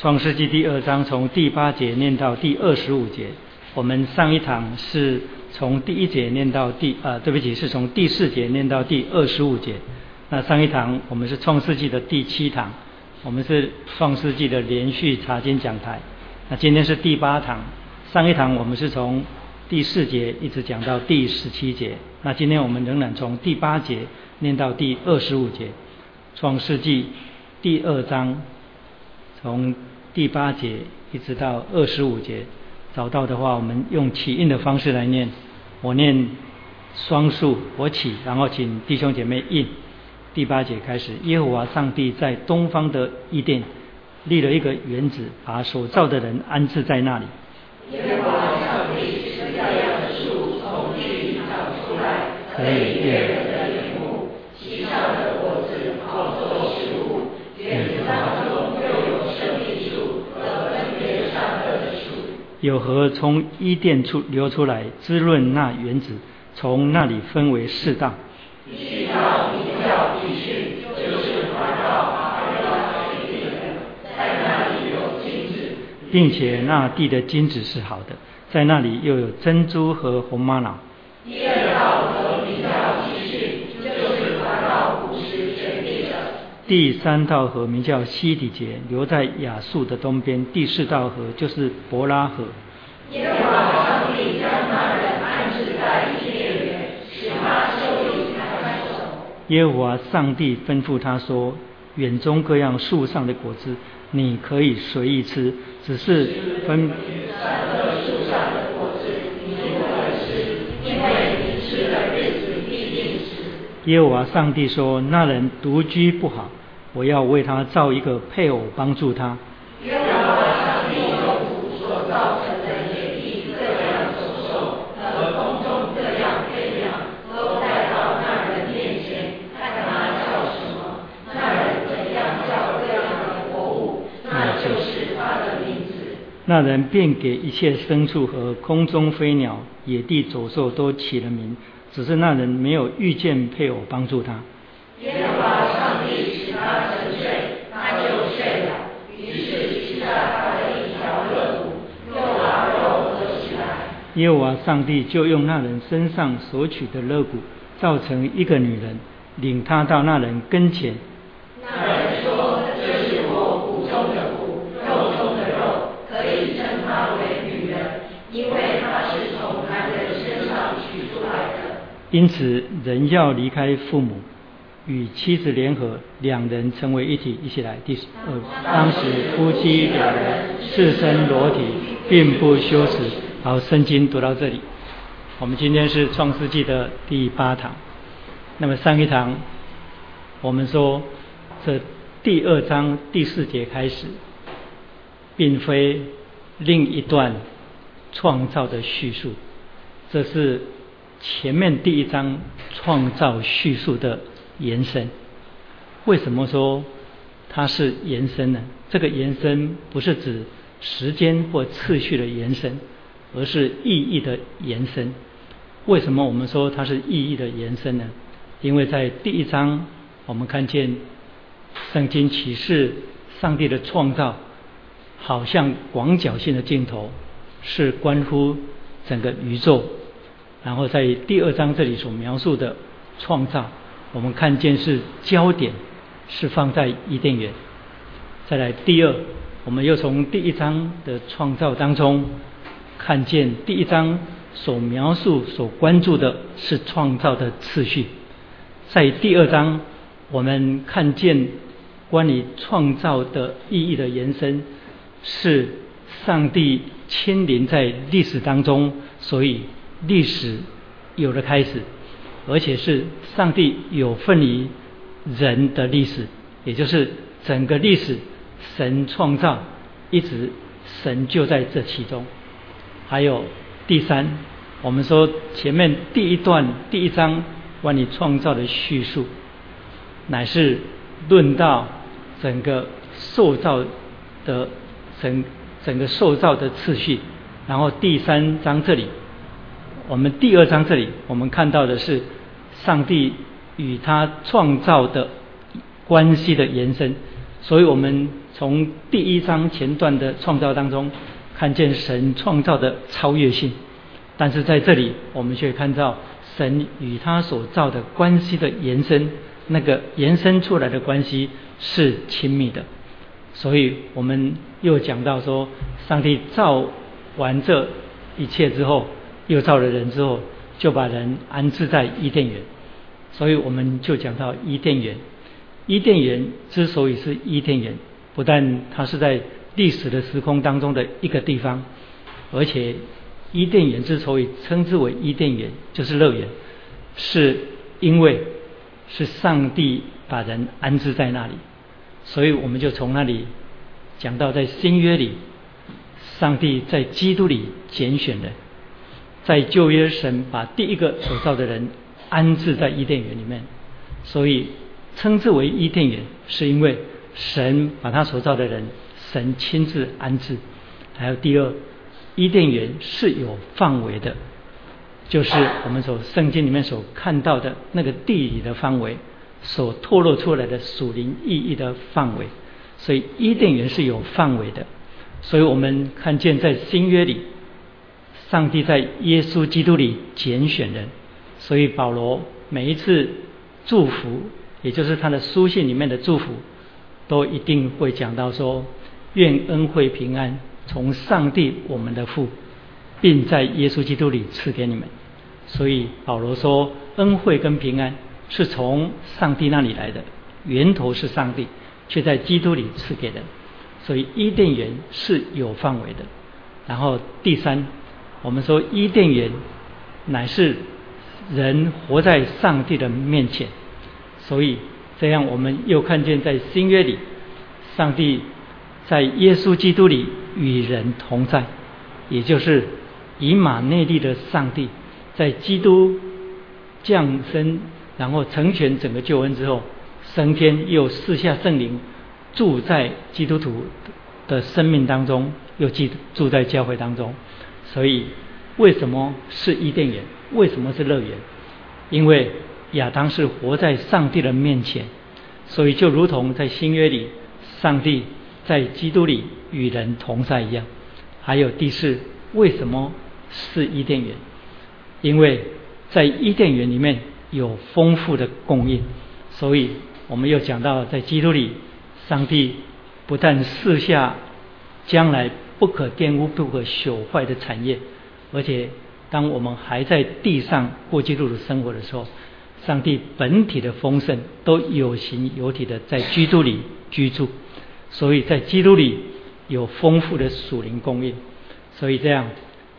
创世纪第二章从第八节念到第二十五节。我们上一堂是从第一节念到第啊，对不起，是从第四节念到第二十五节。那上一堂我们是创世纪的第七堂，我们是创世纪的连续查经讲台。那今天是第八堂，上一堂我们是从第四节一直讲到第十七节。那今天我们仍然从第八节念到第二十五节，创世纪第二章从第八节一直到二十五节。找到的话，我们用起印的方式来念。我念双数，我起，然后请弟兄姐妹印。第八节开始，耶和华上帝在东方的伊甸立了一个园子，把所造的人安置在那里。耶和华上帝使这样的树从地里长出来，可以悦人的眼目，其上的果子好作食物，园子当中又有生命树和分别善恶的树。有河从伊甸处流出来，滋润那园子，从那里分为四道。一道名叫比逊，就是环绕阿拉水地的，在那里有金子，并且那地的金子是好的，在那里又有珍珠和红玛瑙。第二道第三道河名叫西底节，流在亚述的东边。第四道河就是伯拉河。耶和华上帝，吩咐他说：“园中各样树上的果子，你可以随意吃，只是分耶和华上帝说：“那人独居不好，我要为他造一个配偶帮助他。耶和华上帝用土所造成的野地各样走兽和空中各样飞鸟，都带到那人面前，看他叫什么，那人怎样叫各样的活物，那就是他的名字。那人便给一切牲畜和空中飞鸟、野地走兽都起了名，只是那人没有遇见配偶帮助他。耶和华上帝使他沉睡，他就睡了。于是取下他的一条肋骨，又把肉合起来。耶和华上帝就用那人身上所取的肋骨，造成一个女人，领他到那人跟前。那人说：“这是我骨中的骨，肉中的肉，可以称她为女人，因为她是从男人身上取出来的。因此，人要离开父母，与妻子联合，两人成为一体。一起来，第十二。当时夫妻两人赤身裸体，并不羞耻。好，圣经读到这里。我们今天是创世纪的第八堂。那么上一堂我们说，这第二章第四节开始，并非另一段创造的叙述，这是前面第一章创造叙述的延伸。为什么说它是延伸呢？这个延伸不是指时间或次序的延伸，而是意义的延伸。为什么我们说它是意义的延伸呢？因为在第一章我们看见圣经启示上帝的创造，好像广角性的镜头，是关乎整个宇宙。然后在第二章这里所描述的创造，我们看见是焦点是放在伊甸园。再来第二，我们又从第一章的创造当中看见第一章所描述、所关注的是创造的次序。在第二章，我们看见关于创造的意义的延伸，是上帝亲临在历史当中，所以历史有了开始，而且是上帝有份于人的历史，也就是整个历史，神创造，一直神就在这其中。还有第三，我们说前面第一段第一章。关于创造的叙述，乃是论到整个塑造的整整个塑造的次序。然后第三章这里，我们第二章这里，我们看到的是上帝与他创造的关系的延伸。所以我们从第一章前段的创造当中，看见神创造的超越性，但是在这里我们却看到神与他所造的关系的延伸，那个延伸出来的关系是亲密的。所以我们又讲到说，上帝造完这一切之后，又造了人之后，就把人安置在伊甸园。所以我们就讲到伊甸园。伊甸园之所以是伊甸园，不但它是在历史的时空当中的一个地方，而且伊甸园之所以称之为伊甸园，就是乐园，是因为是上帝把人安置在那里。所以我们就从那里讲到，在新约里，上帝在基督里拣选人，在旧约神把第一个所造的人安置在伊甸园里面，所以。称之为伊甸园，是因为神把他所造的人，神亲自安置。还有第二，伊甸园是有范围的，就是我们所圣经里面所看到的那个地理的范围，所透露出来的属灵意义的范围。所以伊甸园是有范围的。所以我们看见在新约里，上帝在耶稣基督里拣选人。所以保罗每一次祝福。也就是他的书信里面的祝福，都一定会讲到说：愿恩惠平安从上帝我们的父，并在耶稣基督里赐给你们。所以保罗说，恩惠跟平安是从上帝那里来的，源头是上帝，却在基督里赐给人。所以伊甸园是有范围的。然后第三，我们说伊甸园乃是人活在上帝的面前。所以，这样我们又看见在新约里，上帝在耶稣基督里与人同在，也就是以马内利的上帝，在基督降生，然后成全整个救恩之后，升天又赐下圣灵，住在基督徒的生命当中，又住住在教会当中。所以，为什么是伊甸园？为什么是乐园？因为。亚当是活在上帝的面前，所以就如同在新约里，上帝在基督里与人同在一样。还有第四，为什么是伊甸园？因为在伊甸园里面有丰富的供应，所以我们又讲到，在基督里，上帝不但赐下将来不可玷污、不可朽坏的产业，而且当我们还在地上过基督的生活的时候。上帝本体的丰盛都有形有体的在基督里居住，所以在基督里有丰富的属灵供应。所以这样，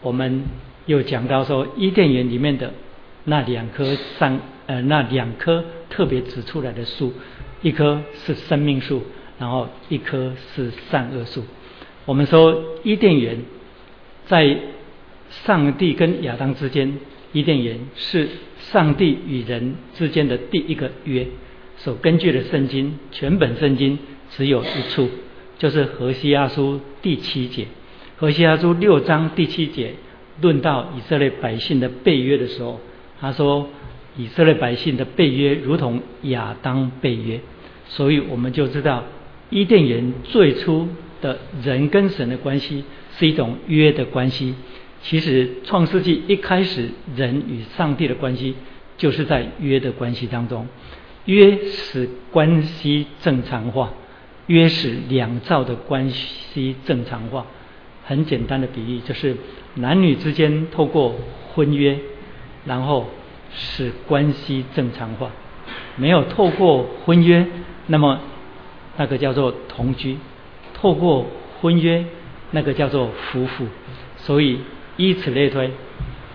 我们又讲到说，伊甸园里面的那两棵善呃那两棵特别指出来的树，一棵是生命树，然后一棵是善恶树。我们说伊甸园在上帝跟亚当之间。伊甸园是上帝与人之间的第一个约，所根据的圣经，全本圣经只有一处，就是何西阿书第七节。何西阿书六章第七节论到以色列百姓的背约的时候，他说以色列百姓的背约如同亚当背约，所以我们就知道伊甸园最初的人跟神的关系是一种约的关系。其实，创世纪一开始，人与上帝的关系就是在约的关系当中。约使关系正常化，约使两造的关系正常化。很简单的比喻，就是男女之间透过婚约，然后使关系正常化。没有透过婚约，那么那个叫做同居；透过婚约，那个叫做夫妇。所以。以此类推，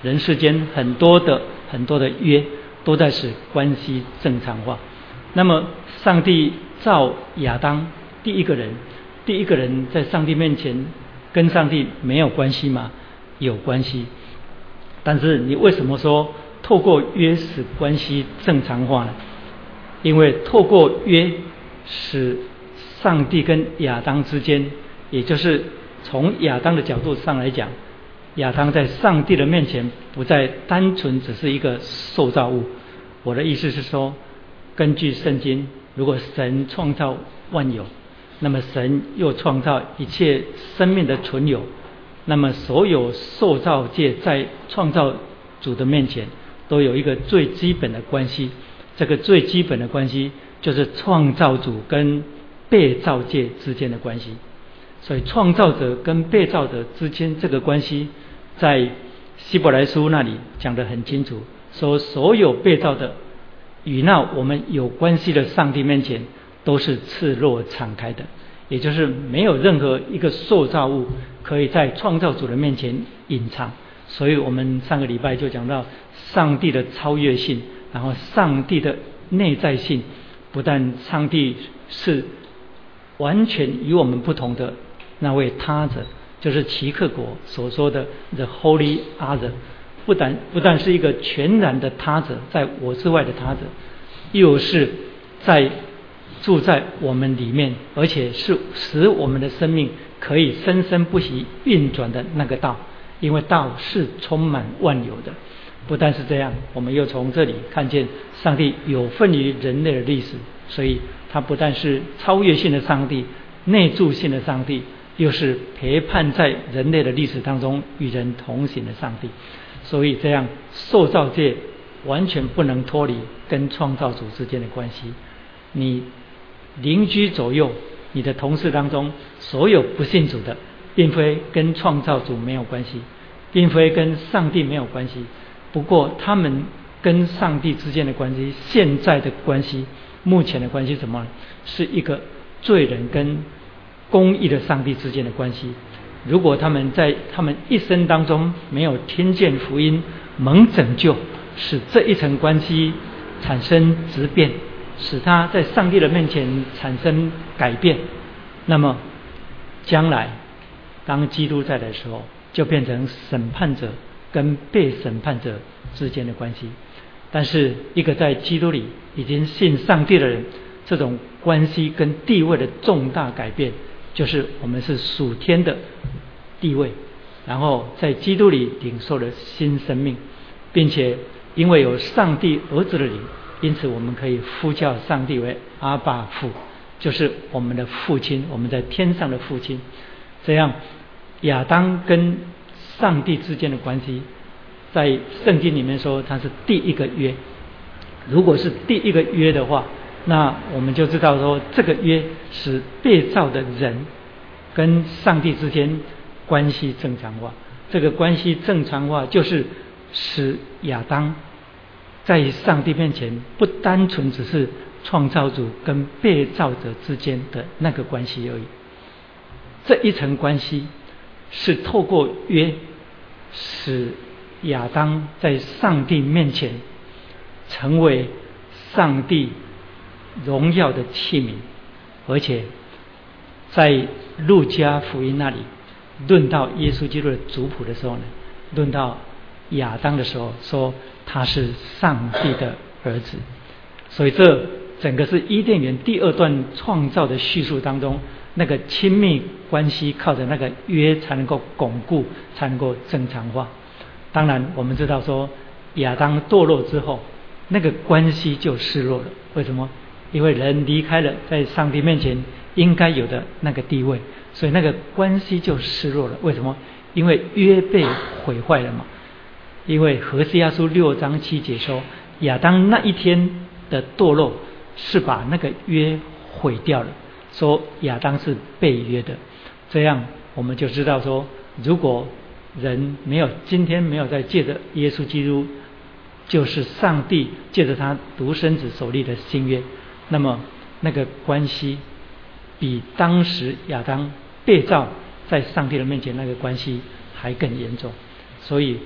人世间很多的很多的约都在使关系正常化。那么，上帝造亚当第一个人，第一个人在上帝面前跟上帝没有关系吗？有关系。但是你为什么说透过约使关系正常化呢？因为透过约使上帝跟亚当之间，也就是从亚当的角度上来讲。亚当在上帝的面前不再单纯只是一个受造物。我的意思是说，根据圣经，如果神创造万有，那么神又创造一切生命的存有，那么所有受造界在创造主的面前都有一个最基本的关系，这个最基本的关系就是创造主跟被造界之间的关系。所以创造者跟被造者之间这个关系，在希伯来书那里讲得很清楚，说所有被造的与那我们有关系的上帝面前都是赤裸敞开的，也就是没有任何一个塑造物可以在创造主的面前隐藏。所以我们上个礼拜就讲到上帝的超越性，然后上帝的内在性，不但上帝是完全与我们不同的。那位他者，就是齐克果所说的 “the holy other”，不但不但是一个全然的他者，在我之外的他者，又是在住在我们里面，而且是使我们的生命可以生生不息运转的那个道。因为道是充满万有的。不但是这样，我们又从这里看见上帝有份于人类的历史，所以他不但是超越性的上帝，内住性的上帝。又是陪伴在人类的历史当中与人同行的上帝，所以这样受造界完全不能脱离跟创造主之间的关系。你邻居左右，你的同事当中，所有不信主的，并非跟创造主没有关系，并非跟上帝没有关系。不过他们跟上帝之间的关系，现在的关系，目前的关系什么？是一个罪人跟。公义的上帝之间的关系，如果他们在他们一生当中没有听见福音、蒙拯救，使这一层关系产生质变，使他在上帝的面前产生改变，那么将来当基督在的时候，就变成审判者跟被审判者之间的关系。但是一个在基督里已经信上帝的人，这种关系跟地位的重大改变。就是我们是属天的地位，然后在基督里领受了新生命，并且因为有上帝儿子的灵，因此我们可以呼叫上帝为阿爸父，就是我们的父亲，我们在天上的父亲。这样，亚当跟上帝之间的关系，在圣经里面说它是第一个约。如果是第一个约的话。那我们就知道说，这个约使被造的人跟上帝之间关系正常化。这个关系正常化，就是使亚当在上帝面前不单纯只是创造主跟被造者之间的那个关系而已。这一层关系是透过约，使亚当在上帝面前成为上帝。荣耀的器皿，而且在路加福音那里论到耶稣基督的族谱的时候呢，论到亚当的时候说他是上帝的儿子，所以这整个是伊甸园第二段创造的叙述当中，那个亲密关系靠着那个约才能够巩固，才能够正常化。当然，我们知道说亚当堕落之后，那个关系就失落了。为什么？因为人离开了在上帝面前应该有的那个地位，所以那个关系就失落了。为什么？因为约被毁坏了嘛。因为何西亚书六章七节说，亚当那一天的堕落是把那个约毁掉了，说亚当是被约的。这样我们就知道说，如果人没有今天没有在借着耶稣基督，就是上帝借着他独生子所立的新约。那么，那个关系比当时亚当被造在上帝的面前那个关系还更严重，所以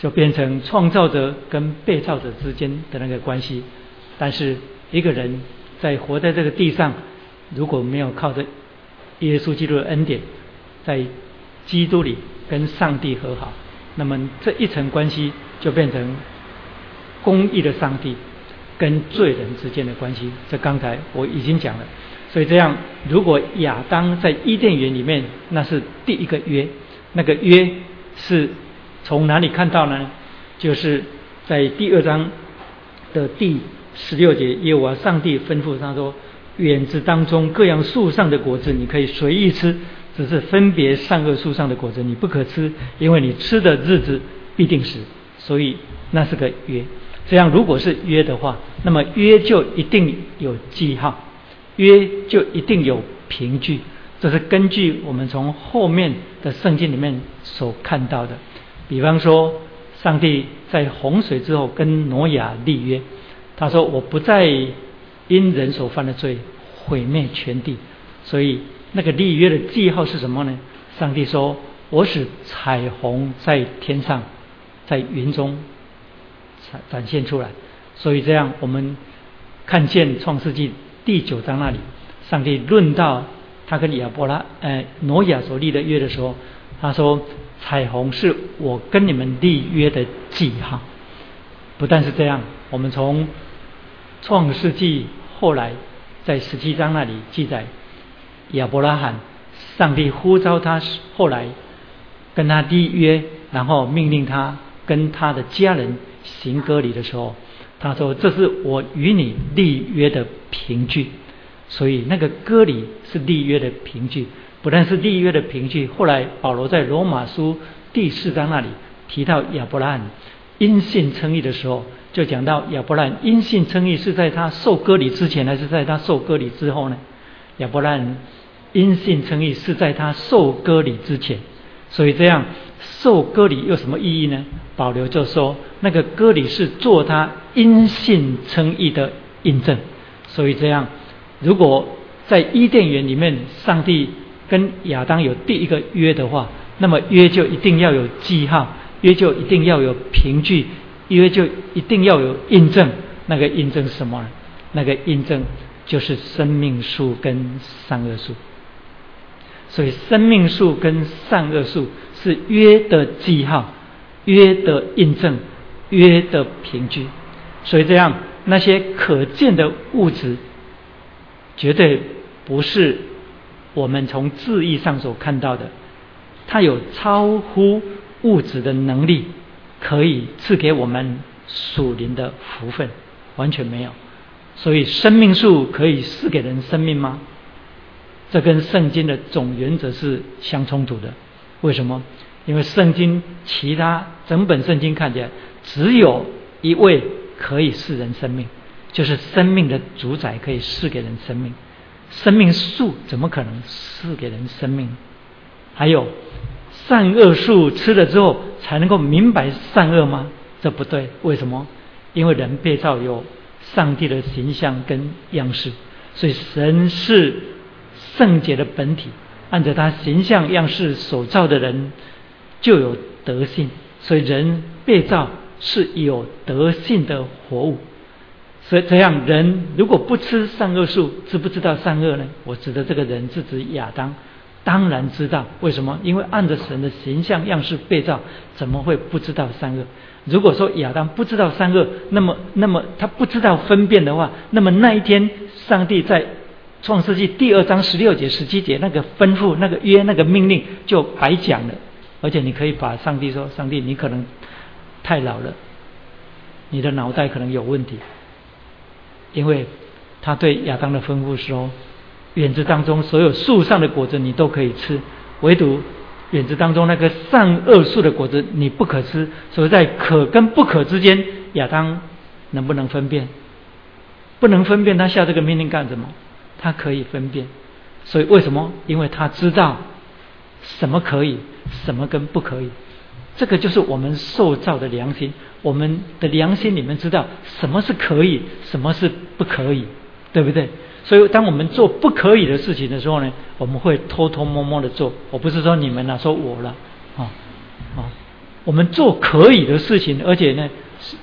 就变成创造者跟被造者之间的那个关系。但是一个人在活在这个地上，如果没有靠着耶稣基督的恩典，在基督里跟上帝和好，那么这一层关系就变成公义的上帝。跟罪人之间的关系，这刚才我已经讲了。所以这样，如果亚当在伊甸园里面，那是第一个约，那个约是从哪里看到呢？就是在第二章的第十六节，耶和华上帝吩咐他说：“园子当中各样树上的果子，你可以随意吃，只是分别善恶树上的果子你不可吃，因为你吃的日子必定死。所以那是个约。这样如果是约的话，那么约就一定有记号，约就一定有凭据。这是根据我们从后面的圣经里面所看到的。比方说，上帝在洪水之后跟挪亚立约，他说：“我不再因人所犯的罪毁灭全地。”所以那个立约的记号是什么呢？上帝说：“我使彩虹在天上，在云中展展现出来。”所以这样，我们看见创世纪第九章那里，上帝论到他跟亚伯拉、呃挪亚所立的约的时候，他说。彩虹是我跟你们立约的记号。不但是这样，我们从创世纪后来在十七章那里记载，亚伯拉罕，上帝呼召他，后来跟他立约，然后命令他跟他的家人行割礼的时候，他说：“这是我与你立约的凭据。”所以那个割礼是立约的凭据。不但是立约的凭据，后来保罗在罗马书第四章那里提到亚伯拉罕因信称义的时候，就讲到亚伯拉罕因信称义是在他受割礼之前，还是在他受割礼之后呢？亚伯拉罕因信称义是在他受割礼之前，所以这样受割礼有什么意义呢？保罗就说，那个割礼是做他因信称义的印证。所以这样，如果在伊甸园里面，上帝跟亚当有第一个约的话，那么约就一定要有记号，约就一定要有凭据，约就一定要有印证。那个印证是什么？那个印证就是生命树跟善恶树。所以生命树跟善恶树是约的记号，约的印证，约的凭据。所以这样那些可见的物质，绝对不是。我们从字义上所看到的，它有超乎物质的能力，可以赐给我们属灵的福分，完全没有。所以生命树可以赐给人生命吗？这跟圣经的总原则是相冲突的。为什么？因为圣经其他整本圣经看起来只有一位可以赐人生命，就是生命的主宰可以赐给人生命。生命树怎么可能赐给人生命？还有善恶树吃了之后才能够明白善恶吗？这不对，为什么？因为人被造有上帝的形象跟样式，所以神是圣洁的本体，按照他形象样式所造的人就有德性，所以人被造是有德性的活物。所以这样人如果不吃善恶树，知不知道善恶呢？我指的这个人是指亚当，当然知道。为什么？因为按着神的形象样式被造，怎么会不知道善恶？如果说亚当不知道善恶，那么那么他不知道分辨的话，那么那一天上帝在创世纪第二章十六节、十七节那个吩咐、那个约、那个命令就白讲了。而且你可以把上帝说：“上帝，你可能太老了，你的脑袋可能有问题。”因为他对亚当的吩咐说：“园子当中所有树上的果子你都可以吃，唯独园子当中那个善恶树的果子你不可吃。所以在可跟不可之间，亚当能不能分辨？不能分辨，他下这个命令干什么？他可以分辨。所以为什么？因为他知道什么可以，什么跟不可以。这个就是我们受造的良心。”我们的良心，你们知道什么是可以，什么是不可以，对不对？所以，当我们做不可以的事情的时候呢，我们会偷偷摸摸的做。我不是说你们了，说我了，啊啊！我们做可以的事情，而且呢，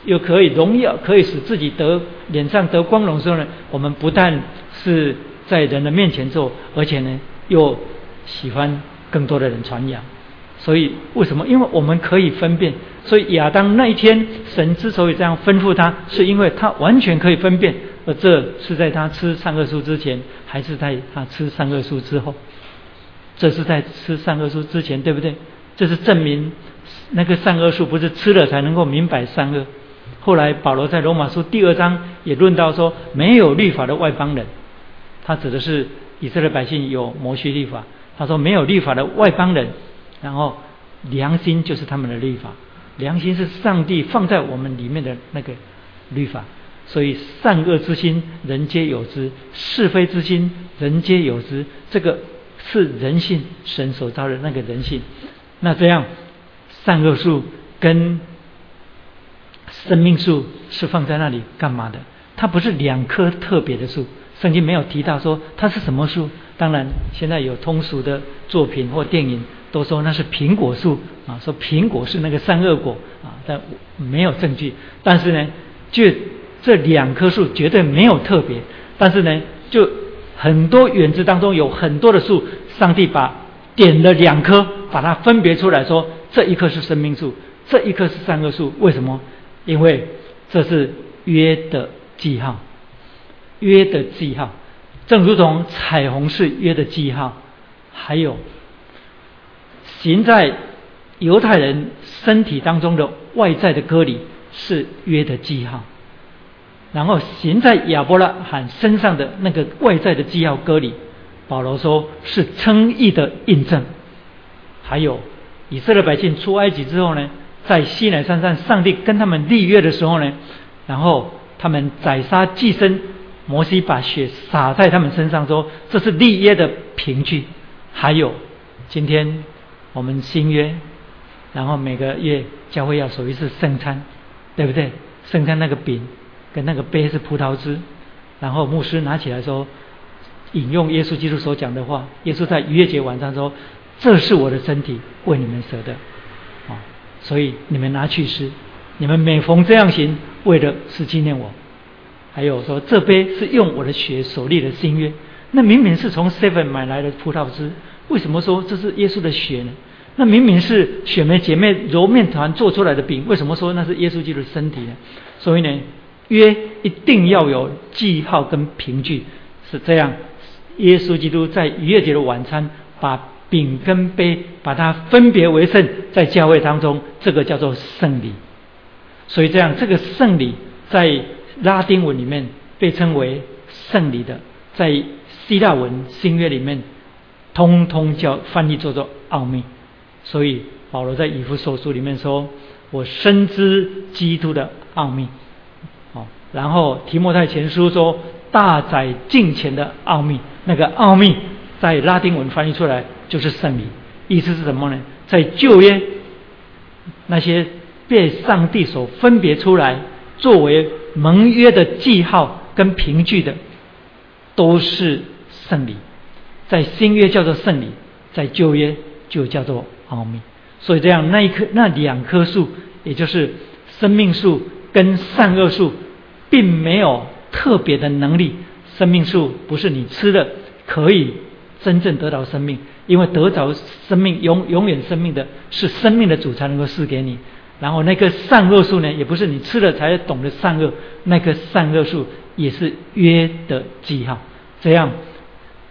又可以荣耀，可以使自己得脸上得光荣的时候呢，我们不但是在人的面前做，而且呢，又喜欢更多的人传扬。所以，为什么？因为我们可以分辨。所以亚当那一天，神之所以这样吩咐他，是因为他完全可以分辨。而这是在他吃善恶树之前，还是在他吃善恶树之后？这是在吃善恶树之前，对不对？这是证明那个善恶树不是吃了才能够明白善恶。后来保罗在罗马书第二章也论到说，没有律法的外邦人，他指的是以色列百姓有摩西律法。他说没有律法的外邦人，然后良心就是他们的律法。良心是上帝放在我们里面的那个律法，所以善恶之心人皆有之，是非之心人皆有之。这个是人性，神所造的那个人性。那这样善恶树跟生命树是放在那里干嘛的？它不是两棵特别的树，圣经没有提到说它是什么树。当然，现在有通俗的作品或电影都说那是苹果树啊，说苹果是那个善恶果啊，但没有证据。但是呢，就这两棵树绝对没有特别。但是呢，就很多园子当中有很多的树，上帝把点了两棵，把它分别出来说，这一棵是生命树，这一棵是善恶树。为什么？因为这是约的记号，约的记号。正如同彩虹是约的记号，还有行在犹太人身体当中的外在的割礼是约的记号，然后行在亚伯拉罕身上的那个外在的记号割礼，保罗说是称义的印证。还有以色列百姓出埃及之后呢，在西奈山上，上帝跟他们立约的时候呢，然后他们宰杀祭牲。摩西把血洒在他们身上，说这是立约的凭据。还有，今天我们新约，然后每个月教会要守一次圣餐，对不对？圣餐那个饼跟那个杯是葡萄汁，然后牧师拿起来说，引用耶稣基督所讲的话。耶稣在逾越节晚上说：“这是我的身体，为你们舍的。”啊，所以你们拿去吃，你们每逢这样行，为的是纪念我。还有说这杯是用我的血所立的新约，那明明是从 Seven 买来的葡萄汁，为什么说这是耶稣的血呢？那明明是雪梅姐妹揉面团做出来的饼，为什么说那是耶稣基督的身体呢？所以呢，约一定要有记号跟凭据，是这样。耶稣基督在逾越节的晚餐，把饼跟杯把它分别为圣，在教会当中，这个叫做圣礼。所以这样，这个圣礼在。拉丁文里面被称为圣礼的，在希腊文新约里面，通通叫翻译做做奥秘。所以保罗在以弗所书里面说：“我深知基督的奥秘。”哦，然后提摩太前书说：“大宰敬虔的奥秘。”那个奥秘在拉丁文翻译出来就是圣礼，意思是什么呢？在旧约那些被上帝所分别出来作为。盟约的记号跟凭据的，都是圣礼，在新约叫做圣礼，在旧约就叫做奥秘。所以这样，那一棵那两棵树，也就是生命树跟善恶树，并没有特别的能力。生命树不是你吃的可以真正得到生命，因为得着生命永永远生命的是生命的主才能够赐给你。然后那棵善恶树呢，也不是你吃了才懂得善恶，那棵善恶树也是约的记号。这样，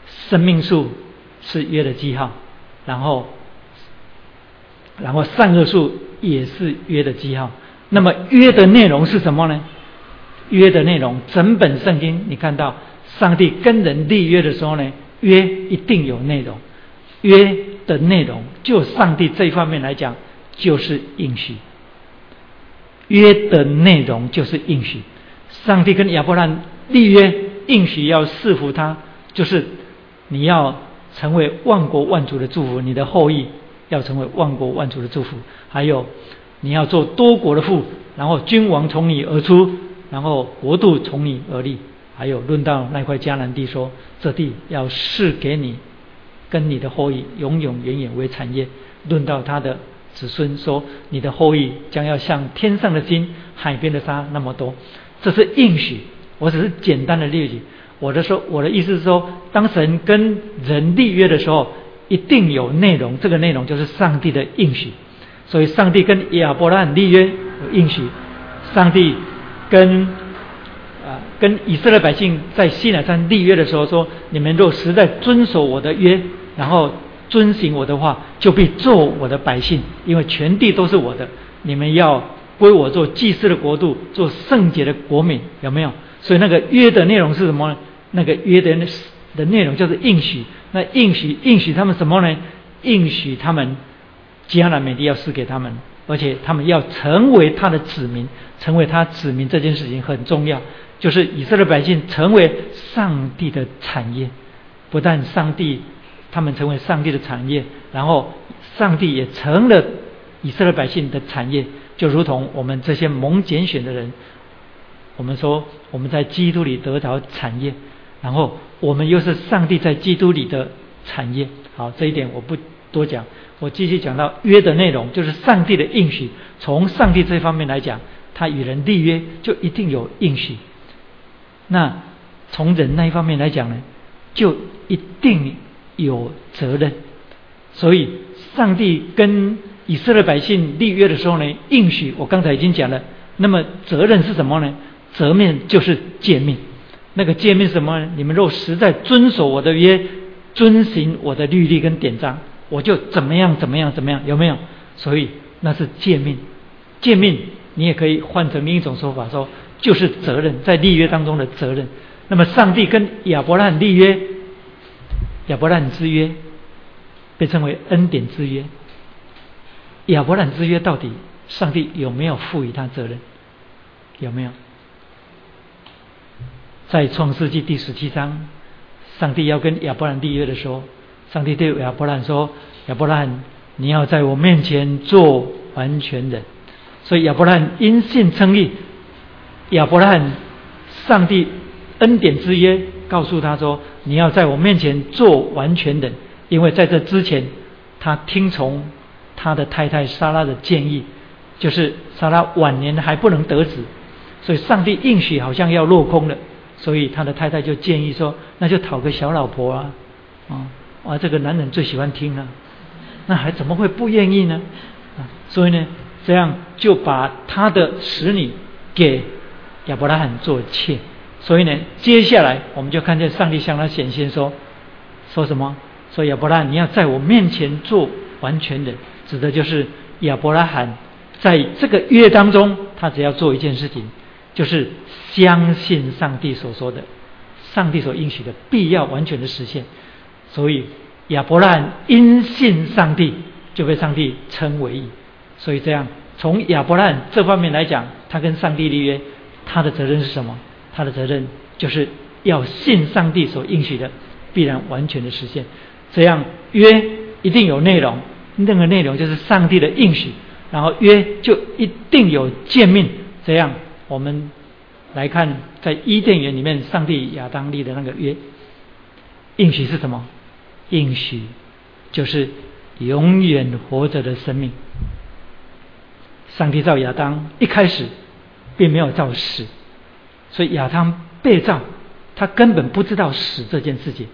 生命树是约的记号，然后，然后善恶树也是约的记号。那么约的内容是什么呢？约的内容，整本圣经你看到，上帝跟人立约的时候呢，约一定有内容。约的内容，就上帝这一方面来讲，就是应许。约的内容就是应许，上帝跟亚伯兰立约，应许要赐福他，就是你要成为万国万族的祝福，你的后裔要成为万国万族的祝福，还有你要做多国的父，然后君王从你而出，然后国度从你而立，还有论到那块迦南地说，这地要赐给你跟你的后裔永永远远为产业，论到他的。子孙说：“你的后裔将要像天上的金、海边的沙那么多。”这是应许。我只是简单的例举。我的说，我的意思是说，当神跟人立约的时候，一定有内容。这个内容就是上帝的应许。所以，上帝跟亚伯拉罕立约有应许。上帝跟啊跟以色列百姓在西乃山立约的时候说：“你们若实在遵守我的约，然后。”遵行我的话，就必做我的百姓，因为全地都是我的。你们要归我做祭祀的国度，做圣洁的国民，有没有？所以那个约的内容是什么呢？那个约的的内容就是应许。那应许应许他们什么呢？应许他们将来美地要赐给他们，而且他们要成为他的子民，成为他子民这件事情很重要。就是以色列百姓成为上帝的产业，不但上帝他们成为上帝的产业，然后上帝也成了以色列百姓的产业，就如同我们这些蒙拣选的人，我们说我们在基督里得着产业，然后我们又是上帝在基督里的产业。好，这一点我不多讲，我继续讲到约的内容，就是上帝的应许。从上帝这方面来讲，他与人立约就一定有应许。那从人那一方面来讲呢，就一定有责任。所以，上帝跟以色列百姓立约的时候呢，应许我刚才已经讲了。那么责任是什么呢？责任就是诫命。那个诫命是什么？你们若实在遵守我的约，遵行我的律例跟典章，我就怎么样怎么样怎么样？有没有？所以那是诫命。诫命你也可以换成另一种说法说。就是责任，在立约当中的责任。那么，上帝跟亚伯拉罕立约，亚伯兰之约被称为恩典之约。亚伯兰之约到底上帝有没有赋予他责任？有没有？在创世纪第十七章，上帝要跟亚伯兰立约的时候，上帝对亚伯兰说：“亚伯兰，你要在我面前做完全人。”所以亚伯兰因信称义。亚伯兰，上帝恩典之约告诉他说：“你要在我面前做完全人，因为在这之前，他听从他的太太莎拉的建议，就是莎拉晚年还不能得子，所以上帝应许好像要落空了，所以他的太太就建议说：那就讨个小老婆啊，啊，啊，这个男人最喜欢听了，那还怎么会不愿意呢？啊，所以呢，这样就把他的使女给。”亚伯拉罕做妾，所以呢，接下来我们就看见上帝向他显现说：“说什么？说亚伯拉罕，你要在我面前做完全人，指的就是亚伯拉罕在这个约当中，他只要做一件事情，就是相信上帝所说的，上帝所应许的必要完全的实现。所以亚伯拉罕因信上帝，就被上帝称为义。所以这样，从亚伯拉罕这方面来讲，他跟上帝立约。”他的责任是什么？他的责任就是要信上帝所应许的，必然完全的实现。这样约一定有内容，那个内容就是上帝的应许，然后约就一定有见面。这样我们来看，在伊甸园里面，上帝亚当立的那个约，应许是什么？应许就是永远活着的生命。上帝造亚当一开始。并没有造死，所以亚当被造，他根本不知道死这件事情。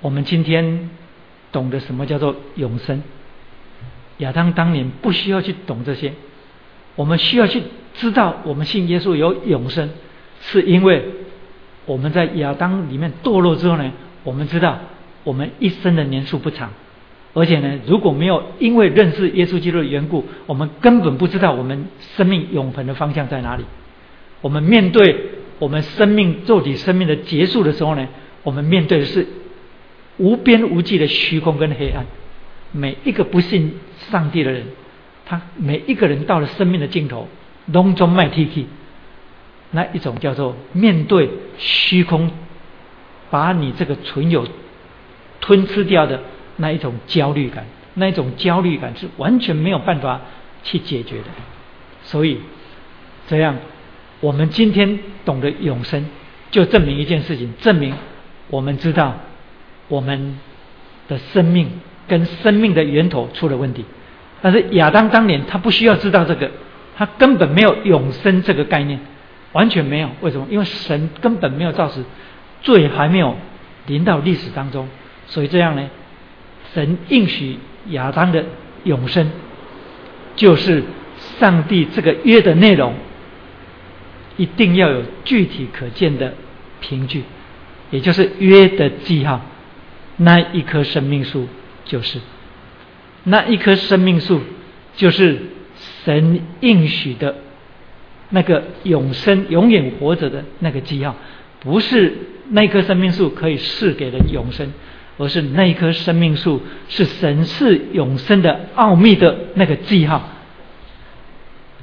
我们今天懂得什么叫做永生，亚当当年不需要去懂这些，我们需要去知道，我们信耶稣有永生，是因为我们在亚当里面堕落之后呢，我们知道我们一生的年数不长。而且呢，如果没有因为认识耶稣基督的缘故，我们根本不知道我们生命永恒的方向在哪里。我们面对我们生命肉体生命的结束的时候呢，我们面对的是无边无际的虚空跟黑暗。每一个不信上帝的人，他每一个人到了生命的尽头，龙中卖 T T，那一种叫做面对虚空，把你这个存有吞吃掉的。那一种焦虑感，那一种焦虑感是完全没有办法去解决的。所以，这样我们今天懂得永生，就证明一件事情：证明我们知道我们的生命跟生命的源头出了问题。但是亚当当年他不需要知道这个，他根本没有永生这个概念，完全没有。为什么？因为神根本没有造死，罪还没有临到历史当中，所以这样呢？神应许亚当的永生，就是上帝这个约的内容，一定要有具体可见的凭据，也就是约的记号。那一棵生命树就是那一棵生命树，就是神应许的那个永生、永远活着的那个记号，不是那棵生命树可以赐给人永生，而是那一棵生命树是神赐永生的奥秘的那个记号。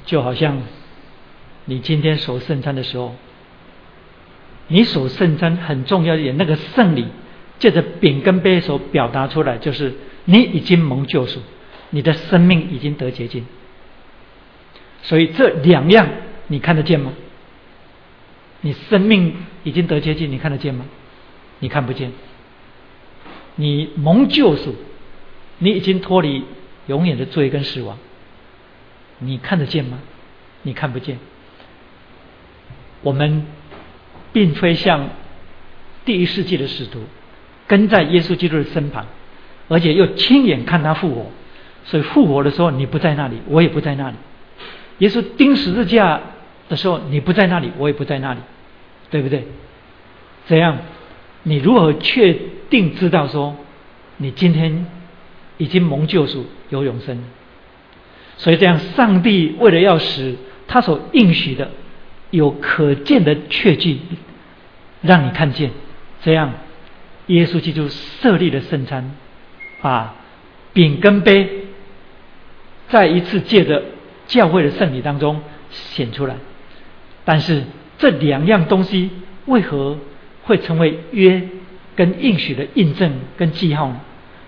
就好像你今天守圣餐的时候，你守圣餐很重要一点，那个圣礼借着饼跟杯所表达出来，就是你已经蒙救赎，你的生命已经得洁净。所以这两样你看得见吗？你生命已经得洁净，你看得见吗？你看不见。你蒙救赎，你已经脱离永远的罪跟死亡，你看得见吗？你看不见。我们并非像第一世纪的使徒，跟在耶稣基督的身旁，而且又亲眼看他复活。所以复活的时候，你不在那里，我也不在那里。耶稣钉十字架的时候，你不在那里，我也不在那里，对不对？这样，你如何确定知道说，你今天已经蒙救赎，有永生？所以这样，上帝为了要使他所应许的有可见的确据，让你看见，这样，耶稣基督设立了圣餐，把饼跟杯再一次借着。教会的圣礼当中显出来，但是这两样东西为何会成为约跟应许的印证跟记号呢？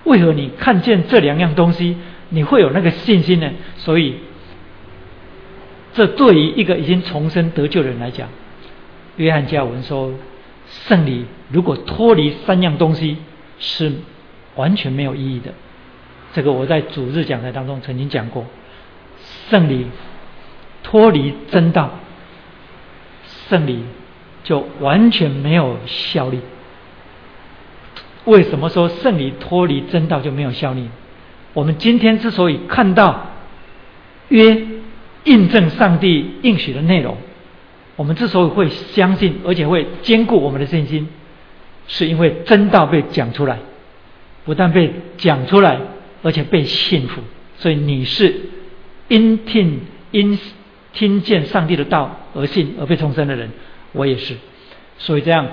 为何你看见这两样东西，你会有那个信心呢？所以，这对于一个已经重生得救的人来讲，约翰加文说，圣礼如果脱离三样东西，是完全没有意义的。这个我在主日讲台当中曾经讲过。圣礼脱离真道，圣礼就完全没有效力。为什么说圣礼脱离真道就没有效力？我们今天之所以看到约印证上帝应许的内容，我们之所以会相信，而且会兼顾我们的信心，是因为真道被讲出来，不但被讲出来，而且被信服。所以你是。因听因听见上帝的道而信而被重生的人，我也是。所以这样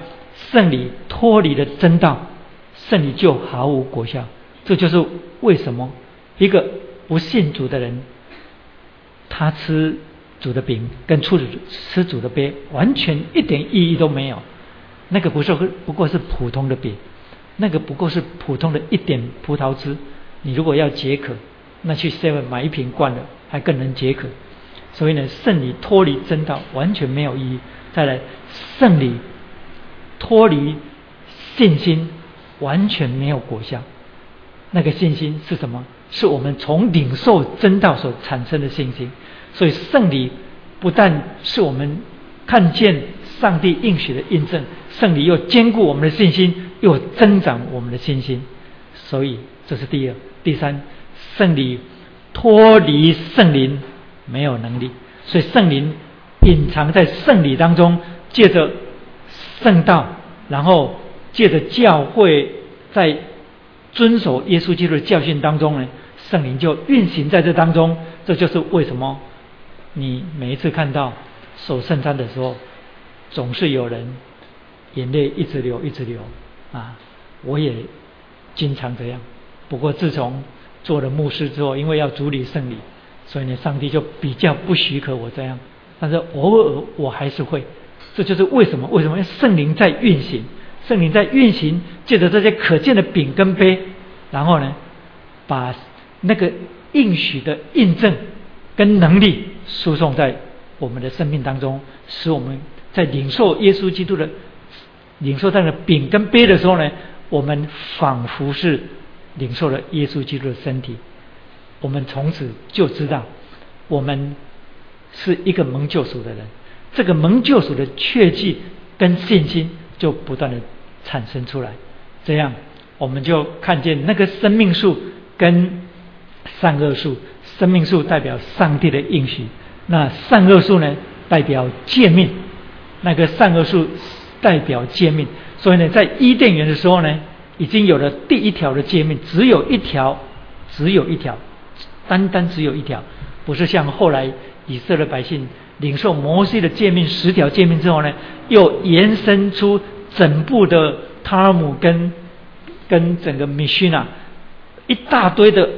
圣礼脱离了真道，圣礼就毫无果效。这就是为什么一个不信主的人，他吃煮的饼跟吃吃煮的杯，完全一点意义都没有。那个不是不过是普通的饼，那个不过是普通的一点葡萄汁。你如果要解渴，那去 seven 买一瓶灌了。还更能解渴，所以呢，圣礼脱离真道完全没有意义。再来，圣礼脱离信心完全没有果效。那个信心是什么？是我们从领受真道所产生的信心。所以圣礼不但是我们看见上帝应许的印证，圣礼又兼顾我们的信心，又增长我们的信心。所以这是第二、第三，圣礼。脱离圣灵没有能力，所以圣灵隐藏在圣礼当中，借着圣道，然后借着教会，在遵守耶稣基督的教训当中呢，圣灵就运行在这当中。这就是为什么你每一次看到守圣餐的时候，总是有人眼泪一直流，一直流啊！我也经常这样。不过自从做了牧师之后，因为要主理圣礼，所以呢，上帝就比较不许可我这样。但是偶尔我还是会，这就是为什么？为什么？圣灵在运行，圣灵在运行，借着这些可见的饼跟杯，然后呢，把那个应许的印证跟能力输送在我们的生命当中，使我们在领受耶稣基督的领受这个饼跟杯的时候呢，我们仿佛是。领受了耶稣基督的身体，我们从此就知道，我们是一个蒙救赎的人。这个蒙救赎的确据跟信心就不断的产生出来，这样我们就看见那个生命树跟善恶树，生命树代表上帝的应许，那善恶树呢代表诫命，那个善恶树代表诫命。所以呢，在伊甸园的时候呢。已经有了第一条的界面，只有一条，只有一条，单单只有一条，不是像后来以色列百姓领受摩西的诫命十条诫命之后呢，又延伸出整部的塔尔姆跟跟整个米逊啊，一大堆的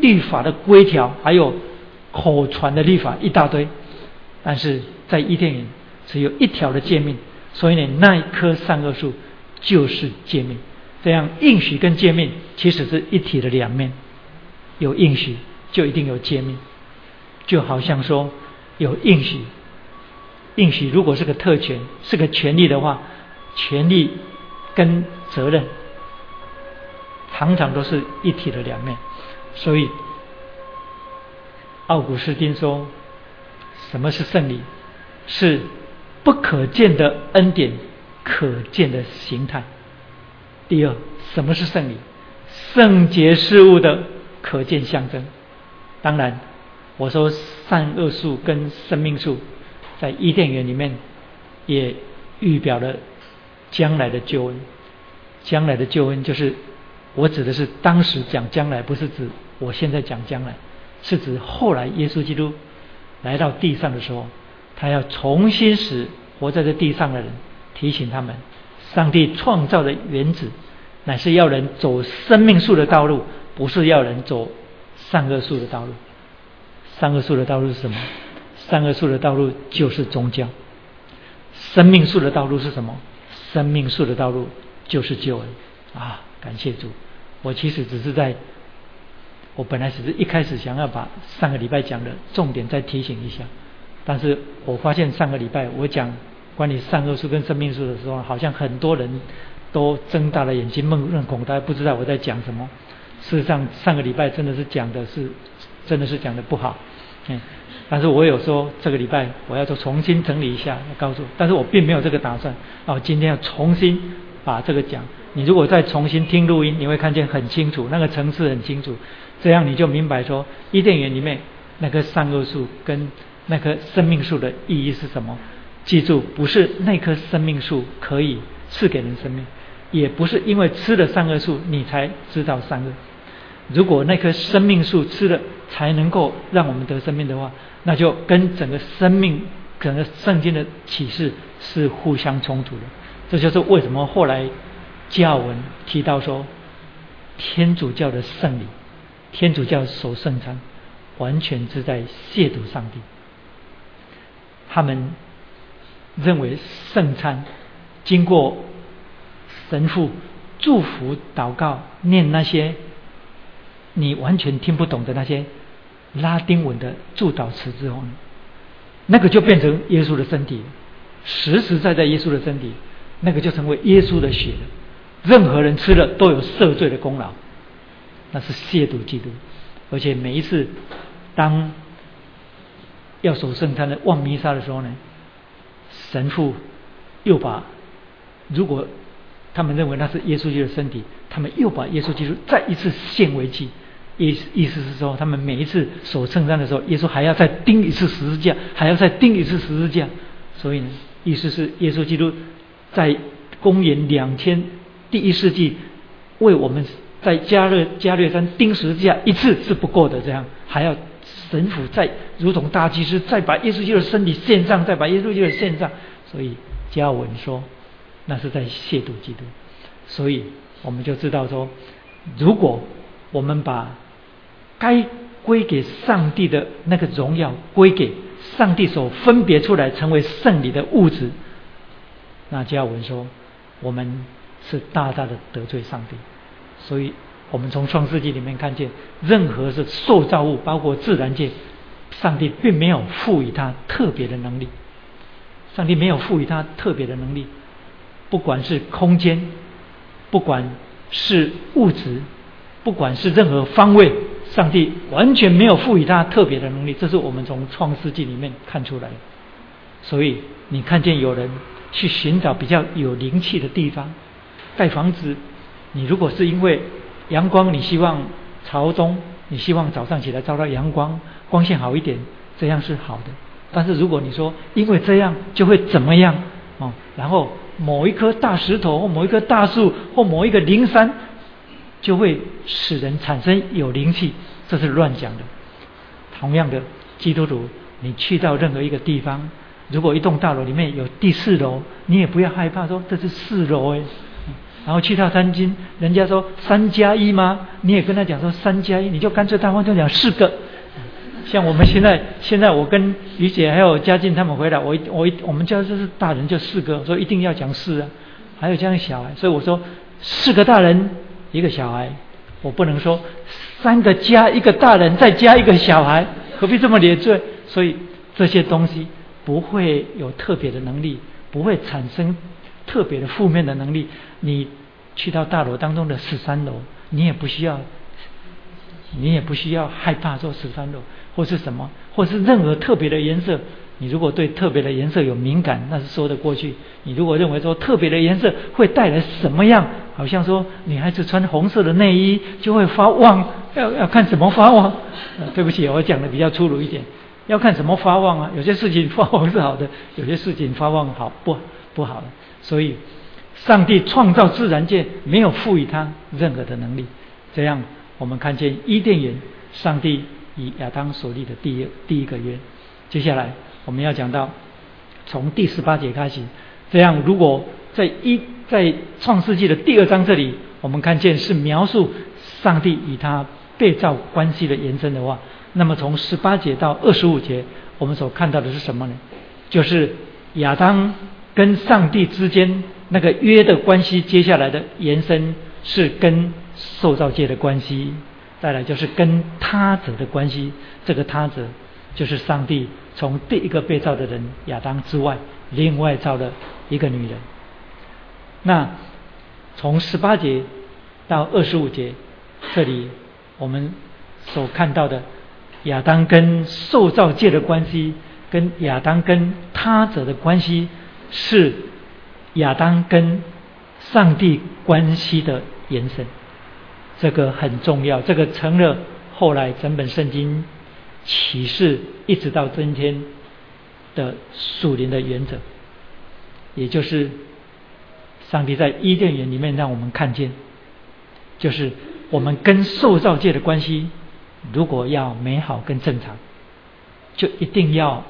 律法的规条，还有口传的律法一大堆，但是在伊甸园只有一条的诫命，所以呢，那一棵善恶树就是诫命。这样应许跟诫命其实是一体的两面，有应许就一定有诫命，就好像说有应许，应许如果是个特权，是个权利的话，权利跟责任常常都是一体的两面，所以奥古斯丁说，什么是圣礼？是不可见的恩典，可见的形态。第二，什么是圣礼？圣洁事物的可见象征。当然，我说善恶树跟生命树在伊甸园里面也预表了将来的救恩。将来的救恩就是，我指的是当时讲将来，不是指我现在讲将来，是指后来耶稣基督来到地上的时候，他要重新使活在这地上的人提醒他们。上帝创造的原子，乃是要人走生命树的道路，不是要人走善恶树的道路。善恶树的道路是什么？善恶树的道路就是宗教。生命树的道路是什么？生命树的道路就是救恩。啊，感谢主！我其实只是在，我本来只是一开始想要把上个礼拜讲的重点再提醒一下，但是我发现上个礼拜我讲。关于善恶树跟生命树的时候，好像很多人都睁大了眼睛梦认恐，大家不知道我在讲什么。事实上，上个礼拜真的是讲的是，真的是讲的不好。嗯，但是我有说这个礼拜我要做重新整理一下，告诉，但是我并没有这个打算。然后，今天要重新把这个讲。你如果再重新听录音，你会看见很清楚，那个层次很清楚。这样你就明白说，伊甸园里面那棵善恶树跟那棵生命树的意义是什么。记住，不是那棵生命树可以赐给人生命，也不是因为吃了善恶树你才知道善恶。如果那棵生命树吃了才能够让我们得生命的话，那就跟整个生命、整个圣经的启示是互相冲突的。这就是为什么后来教文提到说，天主教的圣礼、天主教守圣餐，完全是在亵渎上帝。他们。认为圣餐经过神父祝福祷告念那些你完全听不懂的那些拉丁文的祝祷词之后呢，那个就变成耶稣的身体，实实在在耶稣的身体，那个就成为耶稣的血了。任何人吃了都有赦罪的功劳，那是亵渎基督。而且每一次当要守圣餐的望弥撒的时候呢。神父又把，如果他们认为那是耶稣基督的身体，他们又把耶稣基督再一次献为祭。意意思是说，他们每一次守圣餐的时候，耶稣还要再钉一次十字架，还要再钉一次十字架。所以呢，意思是耶稣基督在公元两千第一世纪为我们在加勒加略山钉十字架一次是不够的，这样还要。神父再如同大祭司，再把耶稣基督的身体献上，再把耶稣基督献上。所以加文说，那是在亵渎基督。所以我们就知道说，如果我们把该归给上帝的那个荣耀归给上帝所分别出来成为圣礼的物质，那加文说，我们是大大的得罪上帝。所以。我们从创世纪里面看见，任何是受造物，包括自然界，上帝并没有赋予他特别的能力。上帝没有赋予他特别的能力，不管是空间，不管是物质，不管是任何方位，上帝完全没有赋予他特别的能力。这是我们从创世纪里面看出来的。所以你看见有人去寻找比较有灵气的地方盖房子，你如果是因为阳光，你希望朝东，你希望早上起来照到阳光，光线好一点，这样是好的。但是如果你说因为这样就会怎么样哦，然后某一棵大石头或某一棵大树或某一个灵山就会使人产生有灵气，这是乱讲的。同样的，基督徒，你去到任何一个地方，如果一栋大楼里面有第四楼，你也不要害怕，说这是四楼哎。然后去到餐厅，人家说三加一吗？你也跟他讲说三加一，你就干脆大方就讲四个。像我们现在，现在我跟于姐还有嘉靖他们回来，我一我一我们家就是大人就四个，说一定要讲四啊。还有这样小孩，所以我说四个大人一个小孩，我不能说三个加一个大人再加一个小孩，何必这么连缀？所以这些东西不会有特别的能力，不会产生特别的负面的能力。你去到大楼当中的十三楼，你也不需要，你也不需要害怕做十三楼，或是什么，或是任何特别的颜色。你如果对特别的颜色有敏感，那是说得过去。你如果认为说特别的颜色会带来什么样，好像说女孩子穿红色的内衣就会发旺，要要看怎么发旺。对不起，我讲的比较粗鲁一点，要看怎么发旺啊。有些事情发旺是好的，有些事情发旺好不不好的。所以。上帝创造自然界，没有赋予他任何的能力。这样，我们看见伊甸园，上帝以亚当所立的第一第一个约。接下来，我们要讲到从第十八节开始。这样，如果在一在创世纪的第二章这里，我们看见是描述上帝与他被造关系的延伸的话，那么从十八节到二十五节，我们所看到的是什么呢？就是亚当跟上帝之间。那个约的关系，接下来的延伸是跟受造界的关系，再来就是跟他者的关系。这个他者就是上帝从第一个被造的人亚当之外，另外造了一个女人。那从十八节到二十五节，这里我们所看到的亚当跟受造界的关系，跟亚当跟他者的关系是。亚当跟上帝关系的延伸，这个很重要，这个成了后来整本圣经启示一直到今天的属灵的原则，也就是上帝在伊甸园里面让我们看见，就是我们跟受造界的关系，如果要美好跟正常，就一定要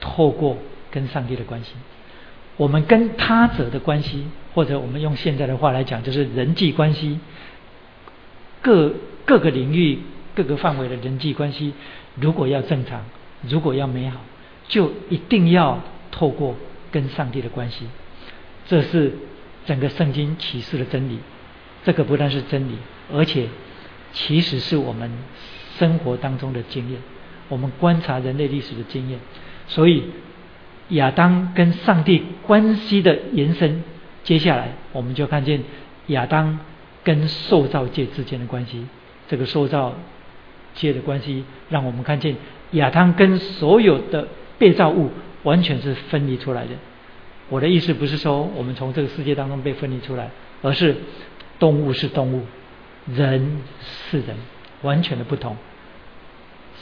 透过跟上帝的关系。我们跟他者的关系，或者我们用现在的话来讲，就是人际关系，各各个领域、各个范围的人际关系，如果要正常，如果要美好，就一定要透过跟上帝的关系。这是整个圣经启示的真理。这个不但是真理，而且其实是我们生活当中的经验，我们观察人类历史的经验，所以。亚当跟上帝关系的延伸，接下来我们就看见亚当跟受造界之间的关系。这个受造界的关系，让我们看见亚当跟所有的被造物完全是分离出来的。我的意思不是说我们从这个世界当中被分离出来，而是动物是动物，人是人，完全的不同。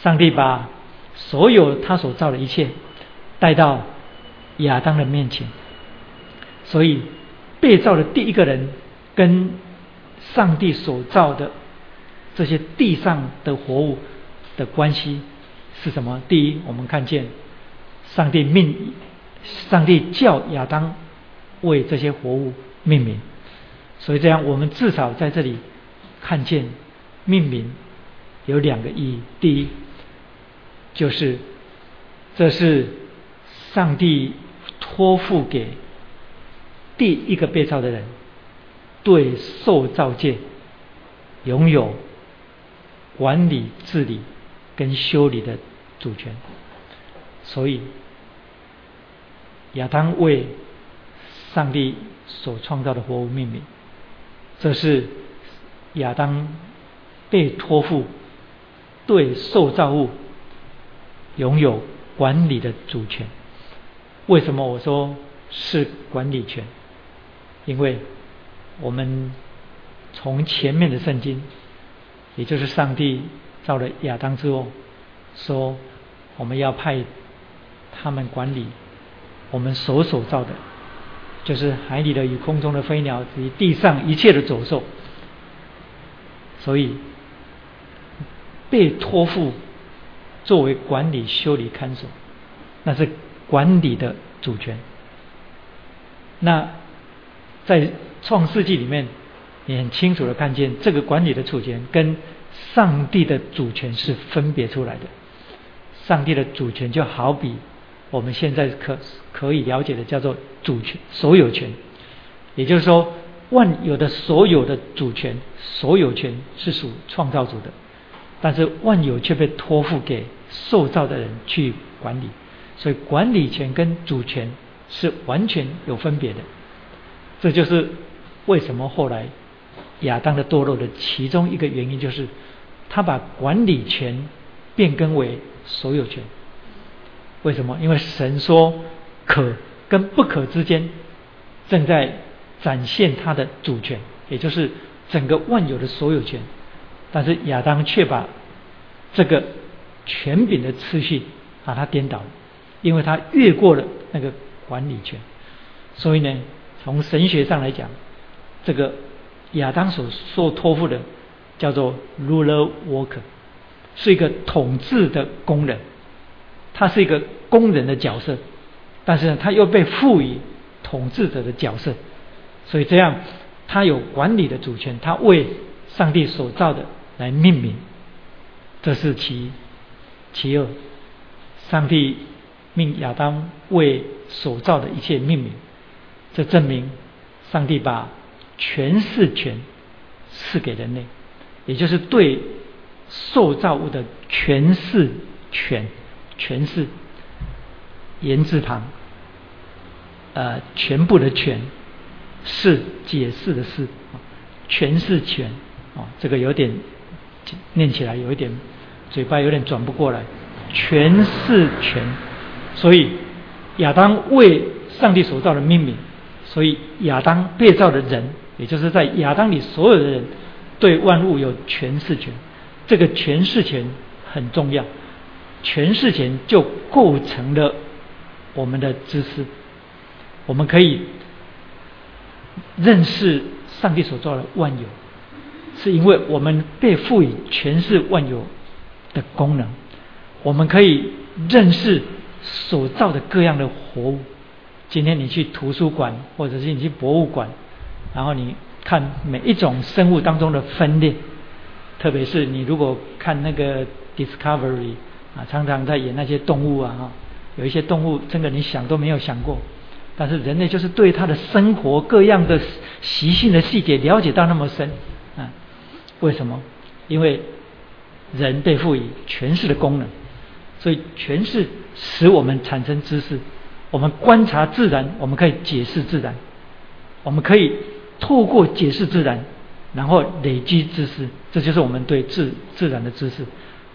上帝把所有他所造的一切带到。亚当的面前，所以被造的第一个人跟上帝所造的这些地上的活物的关系是什么？第一，我们看见上帝命，上帝叫亚当为这些活物命名，所以这样我们至少在这里看见命名有两个意义。第一，就是这是上帝。托付给第一个被造的人，对受造界拥有管理、治理跟修理的主权。所以亚当为上帝所创造的活物命名，这是亚当被托付对受造物拥有管理的主权。为什么我说是管理权？因为我们从前面的圣经，也就是上帝造了亚当之后，说我们要派他们管理我们所所造的，就是海里的与空中的飞鸟及地上一切的走兽。所以被托付作为管理、修理、看守，那是。管理的主权。那在创世纪里面，你很清楚的看见这个管理的主权跟上帝的主权是分别出来的。上帝的主权就好比我们现在可可以了解的叫做主权所有权，也就是说万有的所有的主权所有权是属创造主的，但是万有却被托付给受造的人去管理，所以管理权跟主权是完全有分别的。这就是为什么后来亚当的堕落的其中一个原因，就是他把管理权变更为。所有权，为什么？因为神说可跟不可之间正在展现他的主权，也就是整个万有的所有权。但是亚当却把这个权柄的次序把它颠倒，因为他越过了那个管理权。所以呢，从神学上来讲，这个亚当所受托付的叫做 ruler worker。是一个统治的工人，他是一个工人的角色，但是呢，他又被赋予统治者的角色，所以这样他有管理的主权，他为上帝所造的来命名，这是其其二。上帝命亚当为所造的一切命名，这证明上帝把诠释权赐给人类，也就是对。受造物的诠释权，诠释言字旁，呃，全部的全，是解释的是，诠释权，啊，这个有点念起来有一点嘴巴有点转不过来，诠释权，所以亚当为上帝所造的命名，所以亚当被造的人，也就是在亚当里所有的人，对万物有诠释权。这个诠释权很重要，诠释权就构成了我们的知识。我们可以认识上帝所造的万有，是因为我们被赋予诠释万有的功能。我们可以认识所造的各样的活物。今天你去图书馆，或者是你去博物馆，然后你看每一种生物当中的分裂。特别是你如果看那个 Discovery 啊，常常在演那些动物啊，哈，有一些动物真的你想都没有想过，但是人类就是对它的生活各样的习性的细节了解到那么深？为什么？因为人被赋予诠释的功能，所以诠释使我们产生知识。我们观察自然，我们可以解释自然，我们可以透过解释自然。然后累积知识，这就是我们对自自然的知识。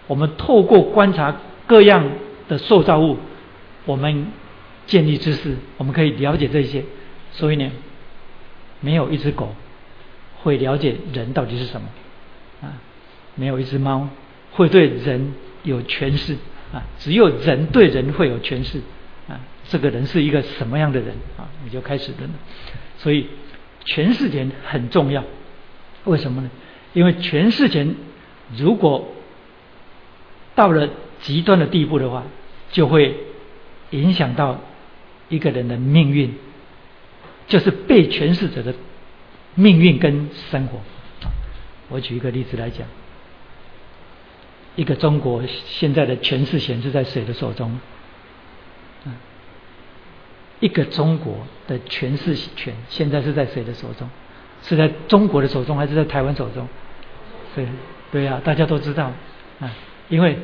我们透过观察各样的受造物，我们建立知识，我们可以了解这些。所以呢，没有一只狗会了解人到底是什么，没有一只猫会对人有诠释啊，只有人对人会有诠释啊。这个人是一个什么样的人啊？你就开始了。所以诠释点很重要。为什么呢？因为全世界如果到了极端的地步的话，就会影响到一个人的命运，就是被诠释者的命运跟生活。我举一个例子来讲，一个中国现在的权势显示在谁的手中？一个中国的权势权现在是在谁的手中？是在中国的手中还是在台湾手中？对，对呀，大家都知道啊，因为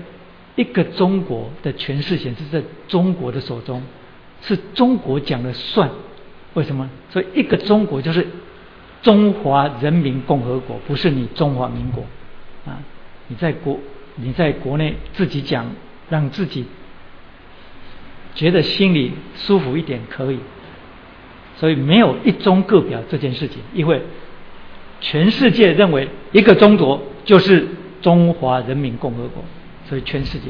一个中国的权势显示在中国的手中，是中国讲了算。为什么？所以一个中国就是中华人民共和国，不是你中华民国啊。你在国你在国内自己讲，让自己觉得心里舒服一点可以。所以没有一中各表这件事情，因为全世界认为一个中国就是中华人民共和国，所以全世界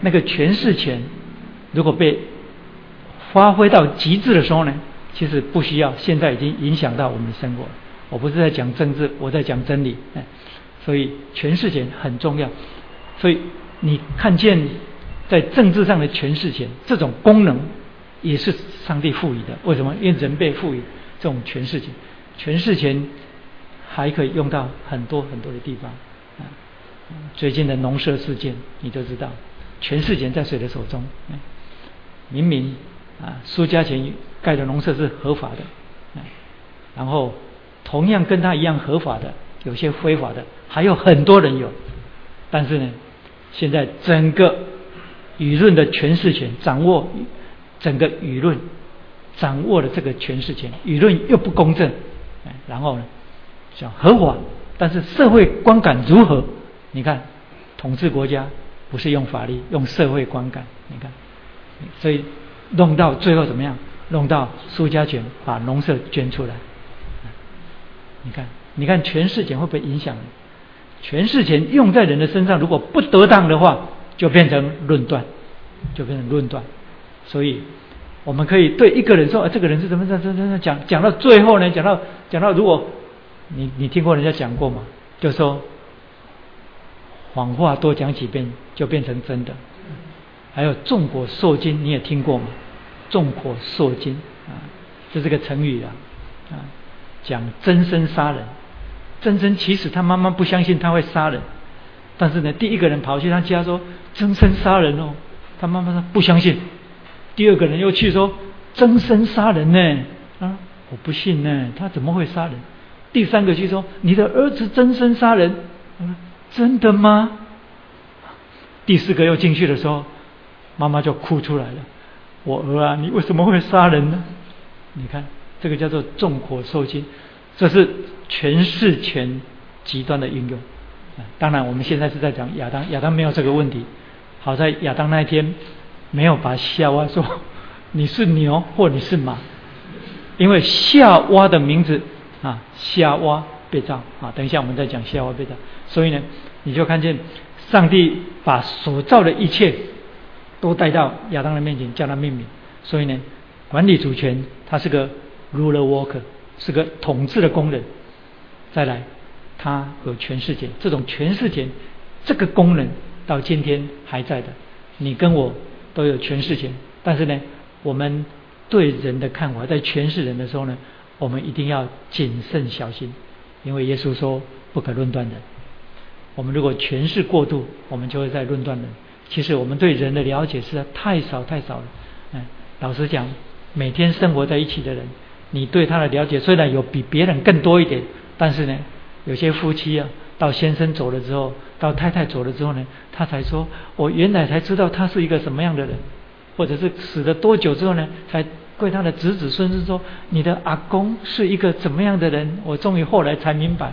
那个诠释权如果被发挥到极致的时候呢，其实不需要，现在已经影响到我们的生活。我不是在讲政治，我在讲真理。哎，所以诠释权很重要。所以你看见在政治上的权势权这种功能也是上帝赋予的。为什么？因为人被赋予这种权势权，权势权还可以用到很多很多的地方。最近的农舍事件，你就知道，权势权在谁的手中？明明啊，苏家钱盖的农舍是合法的，然后同样跟他一样合法的，有些非法的，还有很多人有。但是呢，现在整个舆论的诠释权掌握，整个舆论掌握了这个诠释权，舆论又不公正，然后呢，叫合法，但是社会观感如何？你看，统治国家不是用法律，用社会观感，你看，所以弄到最后怎么样？弄到苏家权把农舍捐出来，你看，你看全世界会不会影响？全世界用在人的身上，如果不得当的话，就变成论断，就变成论断。所以，我们可以对一个人说：“啊，这个人是怎么怎怎怎讲？”讲到最后呢，讲到讲到，如果你你听过人家讲过吗？就说谎话多讲几遍就变成真的。还有众果受惊，你也听过吗？众果受惊啊，这是个成语啊啊，讲真身杀人。真真其实他妈妈不相信他会杀人，但是呢，第一个人跑去他家说真身杀人哦，他妈妈说不相信。第二个人又去说真身杀人呢，啊，我不信呢，他怎么会杀人？第三个去说你的儿子真身杀人，真的吗？第四个又进去的时候，妈妈就哭出来了，我儿啊，你为什么会杀人呢？你看这个叫做纵火受惊。这是全是权极端的运用。当然，我们现在是在讲亚当，亚当没有这个问题。好在亚当那一天没有把夏娃说你是牛或你是马，因为夏娃的名字啊，夏娃被造啊。等一下我们再讲夏娃被造。所以呢，你就看见上帝把所造的一切都带到亚当的面前，叫他命名。所以呢，管理主权，他是个 ruler worker。是个统治的功能，再来，他有全世界，这种全世界这个功能到今天还在的。你跟我都有全世界，但是呢，我们对人的看法，在诠释人的时候呢，我们一定要谨慎小心，因为耶稣说不可论断人。我们如果诠释过度，我们就会在论断人。其实我们对人的了解实在太少太少了。嗯，老实讲，每天生活在一起的人。你对他的了解虽然有比别人更多一点，但是呢，有些夫妻啊，到先生走了之后，到太太走了之后呢，他才说，我原来才知道他是一个什么样的人，或者是死了多久之后呢，才对他的子子孙孙说，你的阿公是一个怎么样的人，我终于后来才明白。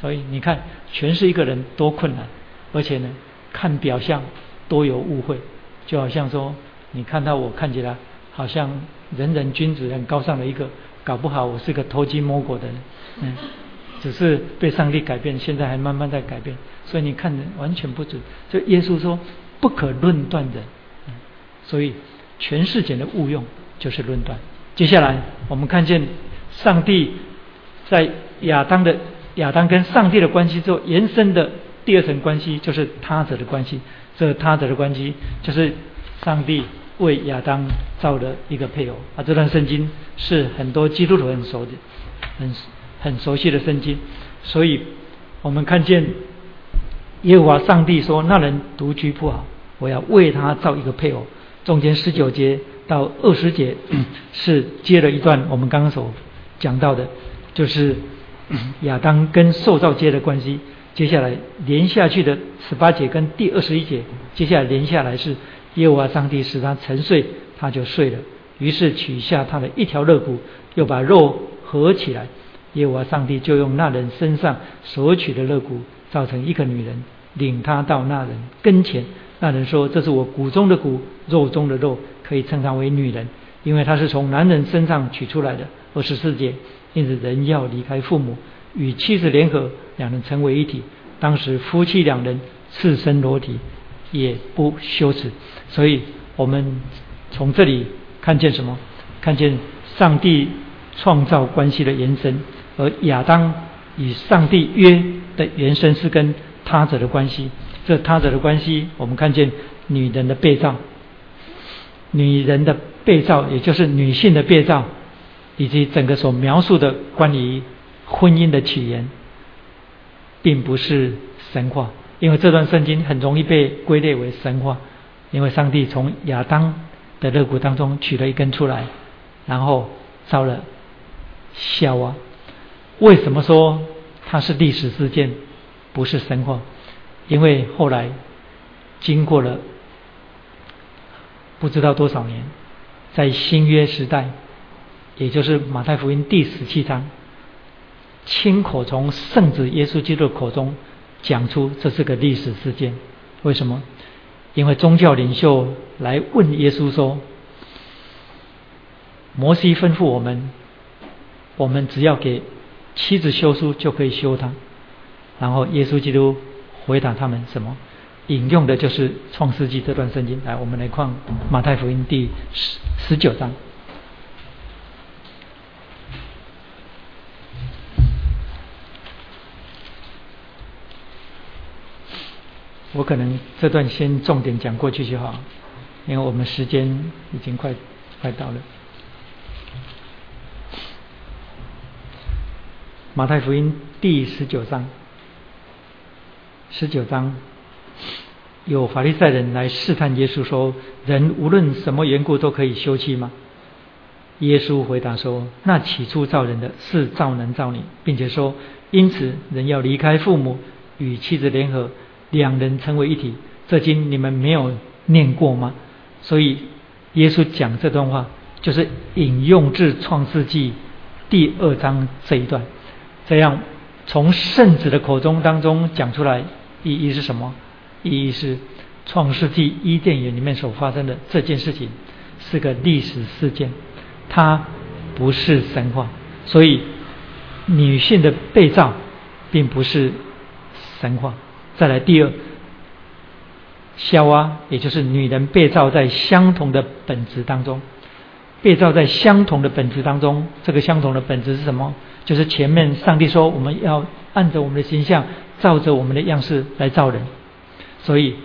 所以你看，全是一个人多困难，而且呢，看表象多有误会，就好像说，你看到我看起来好像。人人君子很高尚的一个，搞不好我是个偷鸡摸狗的人，嗯，只是被上帝改变，现在还慢慢在改变，所以你看人完全不准。就耶稣说不可论断的，嗯所以全世界的误用就是论断。接下来我们看见上帝在亚当的亚当跟上帝的关系之后延伸的第二层关系，就是他者的关系。这他者的关系就是上帝。为亚当造的一个配偶啊，这段圣经是很多基督徒很熟的、很很熟悉的圣经。所以，我们看见耶和华上帝说：“那人独居不好，我要为他造一个配偶。”中间十九节到二十节 是接了一段我们刚刚所讲到的，就是亚当跟受造接的关系。接下来连下去的十八节跟第二十一节，接下来连下来是。耶和华上帝使他沉睡，他就睡了。于是取下他的一条肋骨，又把肉合起来。耶和华上帝就用那人身上所取的肋骨，造成一个女人，领他到那人跟前。那人说：“这是我骨中的骨，肉中的肉，可以称她为女人，因为她是从男人身上取出来的。”二十四节，因此人要离开父母，与妻子联合，两人成为一体。当时夫妻两人赤身裸体。也不羞耻，所以我们从这里看见什么？看见上帝创造关系的延伸，而亚当与上帝约的延伸是跟他者的关系。这他者的关系，我们看见女人的被造，女人的被造，也就是女性的被造，以及整个所描述的关于婚姻的起源，并不是神话，因为这段圣经很容易被归类为神话，因为上帝从亚当的肋骨当中取了一根出来，然后烧了夏娃。为什么说它是历史事件，不是神话？因为后来经过了不知道多少年。在新约时代，也就是马太福音第十七章，亲口从圣子耶稣基督口中讲出这是个历史事件。为什么？因为宗教领袖来问耶稣说：“摩西吩咐我们，我们只要给妻子休书就可以休她。”然后耶稣基督回答他们什么？引用的就是《创世纪》这段圣经。来，我们来看马太福音第十十九章。我可能这段先重点讲过去就好，因为我们时间已经快快到了。马太福音第十九章，十九章。有法利赛人来试探耶稣说：“人无论什么缘故都可以休妻吗？”耶稣回答说：“那起初造人的是造男造女，并且说，因此人要离开父母，与妻子联合，两人成为一体。这经你们没有念过吗？”所以耶稣讲这段话，就是引用自创世纪第二章这一段，这样从圣子的口中当中讲出来，意义是什么？意义是，创世纪伊甸园里面所发生的这件事情是个历史事件，它不是神话。所以，女性的被造并不是神话。再来第二，夏娃也就是女人被造在相同的本质当中，被造在相同的本质当中。这个相同的本质是什么？就是前面上帝说我们要按着我们的形象，照着我们的样式来造人。所以，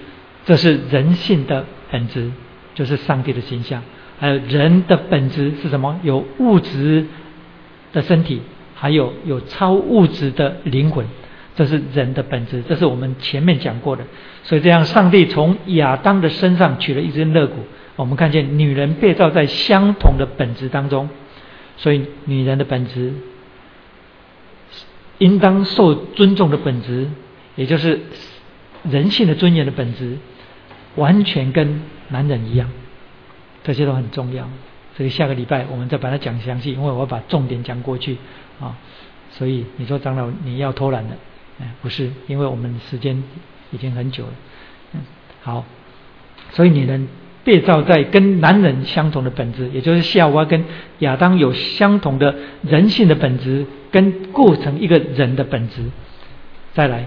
这是人性的本质，就是上帝的形象。还有人的本质是什么？有物质的身体，还有有超物质的灵魂，这是人的本质。这是我们前面讲过的。所以这样，上帝从亚当的身上取了一根肋骨，我们看见女人被造在相同的本质当中，所以女人的本质应当受尊重的本质，也就是。人性的尊严的本质，完全跟男人一样，这些都很重要。所以下个礼拜我们再把它讲详细，因为我要把重点讲过去啊。所以你说长老你要偷懒了，哎，不是，因为我们时间已经很久了。嗯，好，所以女人被造在跟男人相同的本质，也就是夏娃跟亚当有相同的人性的本质，跟构成一个人的本质。再来，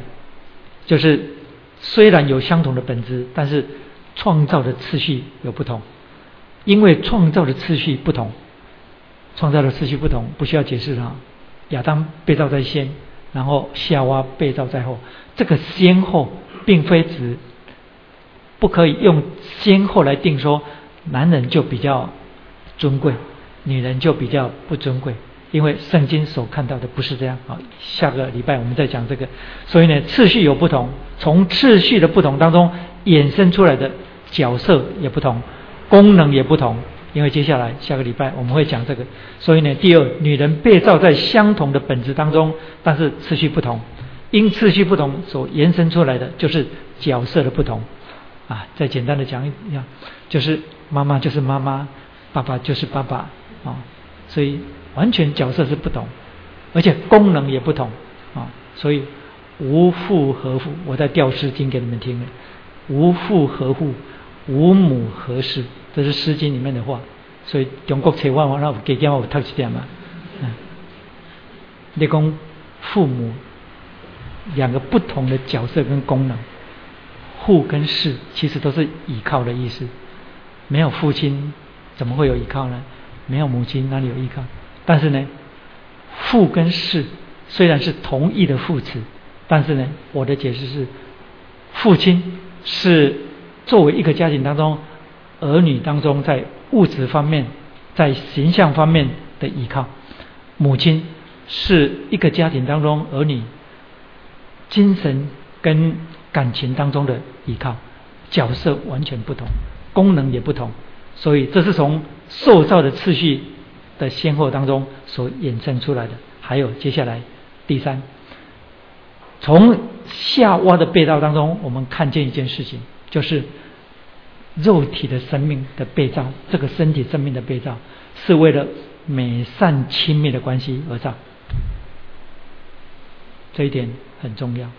就是。虽然有相同的本质，但是创造的次序有不同。因为创造的次序不同，创造的次序不同，不需要解释了。亚当被造在先，然后夏娃被造在后。这个先后并非指不可以用先后来定说，男人就比较尊贵，女人就比较不尊贵。因为圣经所看到的不是这样啊，下个礼拜我们再讲这个。所以呢，次序有不同，从次序的不同当中衍生出来的角色也不同，功能也不同。因为接下来下个礼拜我们会讲这个。所以呢，第二，女人被造在相同的本质当中，但是次序不同，因次序不同所延伸出来的就是角色的不同。啊，再简单的讲一下，就是妈妈就是妈妈，爸爸就是爸爸啊，所以。完全角色是不同，而且功能也不同啊，所以无父何父？我在调诗经给你们听无父何父？无母何事？这是诗经里面的话。所以中国千万万那给讲我读一点嘛。嗯，你讲父母两个不同的角色跟功能，父跟事其实都是倚靠的意思。没有父亲怎么会有依靠呢？没有母亲哪里有依靠？但是呢，父跟事虽然是同义的副词，但是呢，我的解释是，父亲是作为一个家庭当中儿女当中在物质方面，在形象方面的依靠。母亲是一个家庭当中儿女精神跟感情当中的依靠，角色完全不同，功能也不同。所以这是从塑造的次序的先后当中所衍生出来的。还有接下来第三，从夏娃的被道当中，我们看见一件事情，就是肉体的生命的被造，这个身体生命的被造，是为了美善亲密的关系而造。这一点很重要。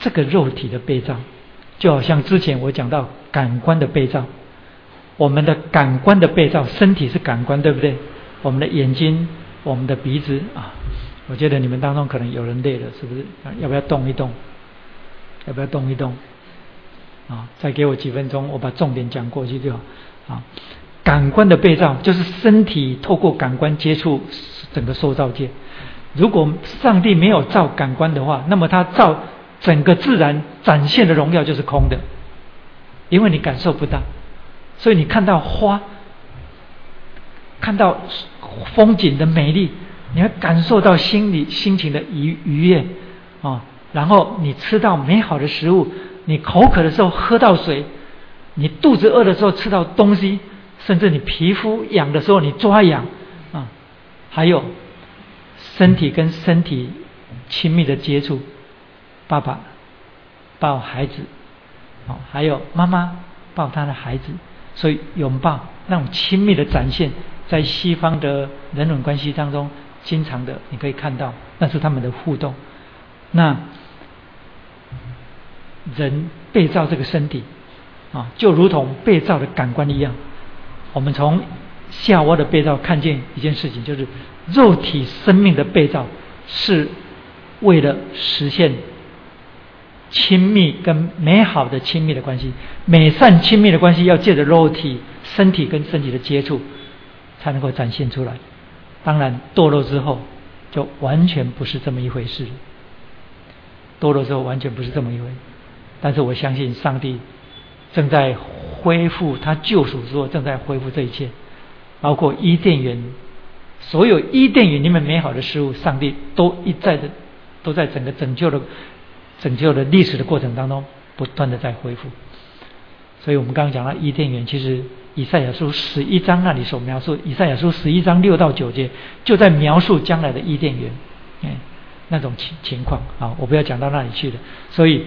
这个肉体的被造，就好像之前我讲到感官的被造。我们的感官的被造，身体是感官，对不对？我们的眼睛，我们的鼻子啊，我觉得你们当中可能有人累了，是不是？要不要动一动？要不要动一动？啊，再给我几分钟，我把重点讲过去就好。啊，感官的被造就是身体透过感官接触整个受造界。如果上帝没有造感官的话，那么他造整个自然展现的荣耀就是空的，因为你感受不到。所以你看到花，看到风景的美丽，你会感受到心里心情的愉愉悦啊。然后你吃到美好的食物，你口渴的时候喝到水，你肚子饿的时候吃到东西，甚至你皮肤痒的时候你抓痒啊。还有身体跟身体亲密的接触，爸爸抱孩子，哦，还有妈妈抱他的孩子。所以拥抱那种亲密的展现，在西方的人伦关系当中，经常的你可以看到，那是他们的互动。那人被造这个身体啊，就如同被造的感官一样。我们从夏娃的被造看见一件事情，就是肉体生命的被造是为了实现。亲密跟美好的亲密的关系，美善亲密的关系要借着肉体、身体跟身体的接触，才能够展现出来。当然，堕落之后就完全不是这么一回事。堕落之后完全不是这么一回事，但是我相信上帝正在恢复他救赎之后，正在恢复这一切，包括伊甸园，所有伊甸园里面美好的事物，上帝都一再的都在整个拯救的。拯救的历史的过程当中，不断的在恢复。所以我们刚刚讲到伊甸园，其实以赛亚书十一章那里所描述，以赛亚书十一章六到九节就在描述将来的伊甸园，哎，那种情情况啊，我不要讲到那里去了。所以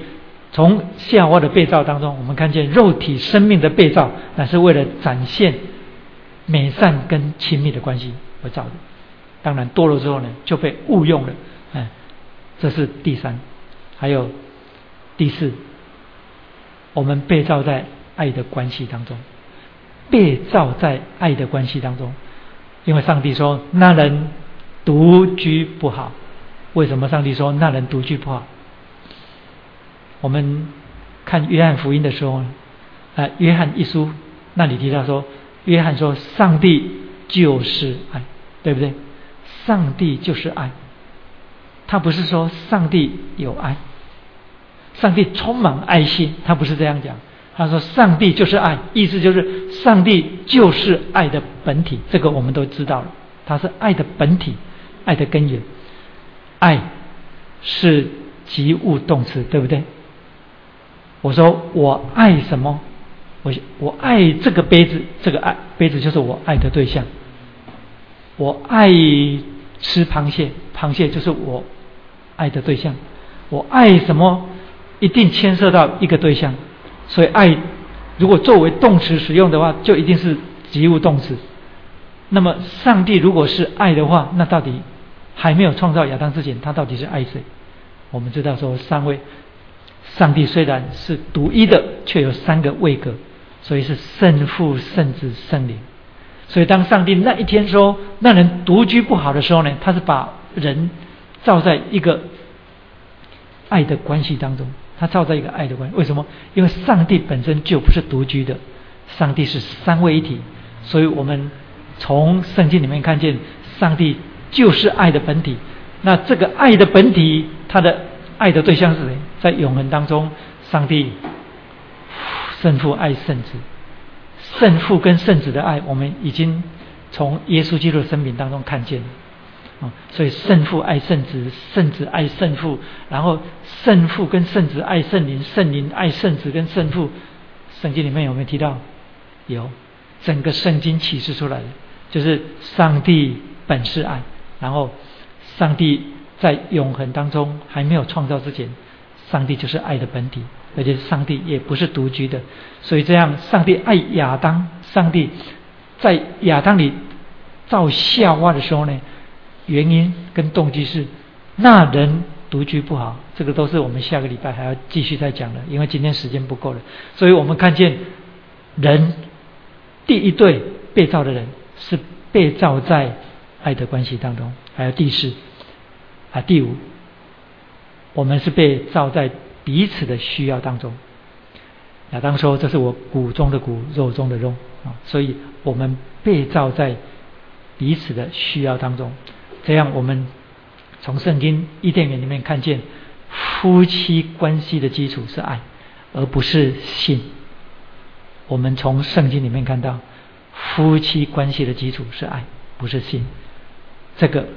从夏娃的被造当中，我们看见肉体生命的被造，乃是为了展现美善跟亲密的关系而造的。当然堕落之后呢，就被误用了，哎，这是第三。还有第四，我们被造在爱的关系当中，被造在爱的关系当中，因为上帝说那人独居不好。为什么上帝说那人独居不好？我们看约翰福音的时候，啊，约翰一书那里提到说，约翰说上帝就是爱，对不对？上帝就是爱，他不是说上帝有爱。上帝充满爱心，他不是这样讲。他说：“上帝就是爱，意思就是上帝就是爱的本体。”这个我们都知道了，他是爱的本体，爱的根源。爱是及物动词，对不对？我说我爱什么？我我爱这个杯子，这个爱杯子就是我爱的对象。我爱吃螃蟹，螃蟹就是我爱的对象。我爱什么？一定牵涉到一个对象，所以爱如果作为动词使用的话，就一定是及物动词。那么上帝如果是爱的话，那到底还没有创造亚当之前，他到底是爱谁？我们知道说三位，上帝虽然是独一的，却有三个位格，所以是圣父、圣子、圣灵。所以当上帝那一天说那人独居不好的时候呢，他是把人造在一个爱的关系当中。他造在一个爱的关系，为什么？因为上帝本身就不是独居的，上帝是三位一体，所以我们从圣经里面看见，上帝就是爱的本体。那这个爱的本体，他的爱的对象是谁？在永恒当中，上帝圣父爱圣子，圣父跟圣子的爱，我们已经从耶稣基督的生命当中看见了。啊，所以圣父爱圣子，圣子爱圣父，然后圣父跟圣子爱圣灵，圣灵爱圣子跟圣父。圣经里面有没有提到？有，整个圣经启示出来的，就是上帝本是爱，然后上帝在永恒当中还没有创造之前，上帝就是爱的本体，而且上帝也不是独居的，所以这样，上帝爱亚当，上帝在亚当里造夏娃的时候呢？原因跟动机是，那人独居不好，这个都是我们下个礼拜还要继续再讲的，因为今天时间不够了。所以我们看见人第一对被造的人是被造在爱的关系当中，还有第四啊第五，我们是被造在彼此的需要当中。亚当说：“这是我骨中的骨，肉中的肉啊！”所以我们被造在彼此的需要当中。这样，我们从圣经伊甸园里面看见，夫妻关系的基础是爱，而不是性。我们从圣经里面看到，夫妻关系的基础是爱，不是性。这个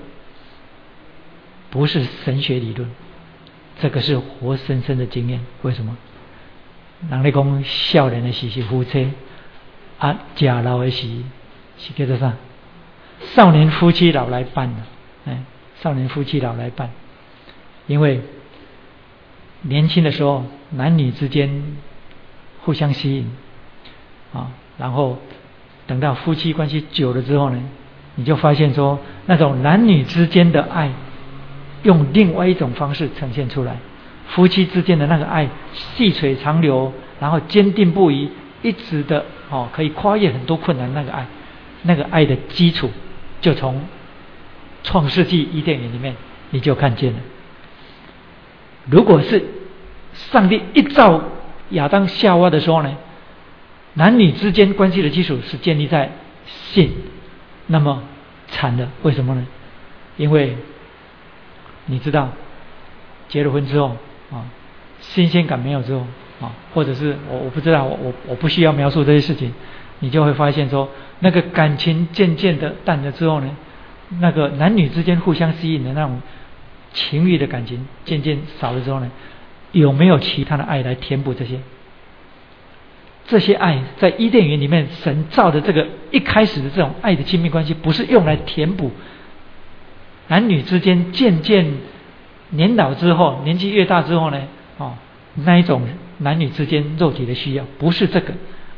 不是神学理论，这个是活生生的经验。为什么？人哋讲少年的时是夫妻，啊，假老的时是叫做啥？少年夫妻老来伴的。哎，少年夫妻老来伴，因为年轻的时候男女之间互相吸引啊，然后等到夫妻关系久了之后呢，你就发现说那种男女之间的爱用另外一种方式呈现出来，夫妻之间的那个爱细水长流，然后坚定不移，一直的哦可以跨越很多困难那个爱，那个爱的基础就从。创世纪伊甸园里面，你就看见了。如果是上帝一造亚当夏娃的时候呢，男女之间关系的基础是建立在性，那么惨的，为什么呢？因为你知道，结了婚之后啊，新鲜感没有之后啊，或者是我我不知道，我我我不需要描述这些事情，你就会发现说，那个感情渐渐的淡了之后呢？那个男女之间互相吸引的那种情欲的感情渐渐少了之后呢，有没有其他的爱来填补这些？这些爱在伊甸园里面神造的这个一开始的这种爱的亲密关系，不是用来填补男女之间渐渐年老之后，年纪越大之后呢，哦，那一种男女之间肉体的需要，不是这个。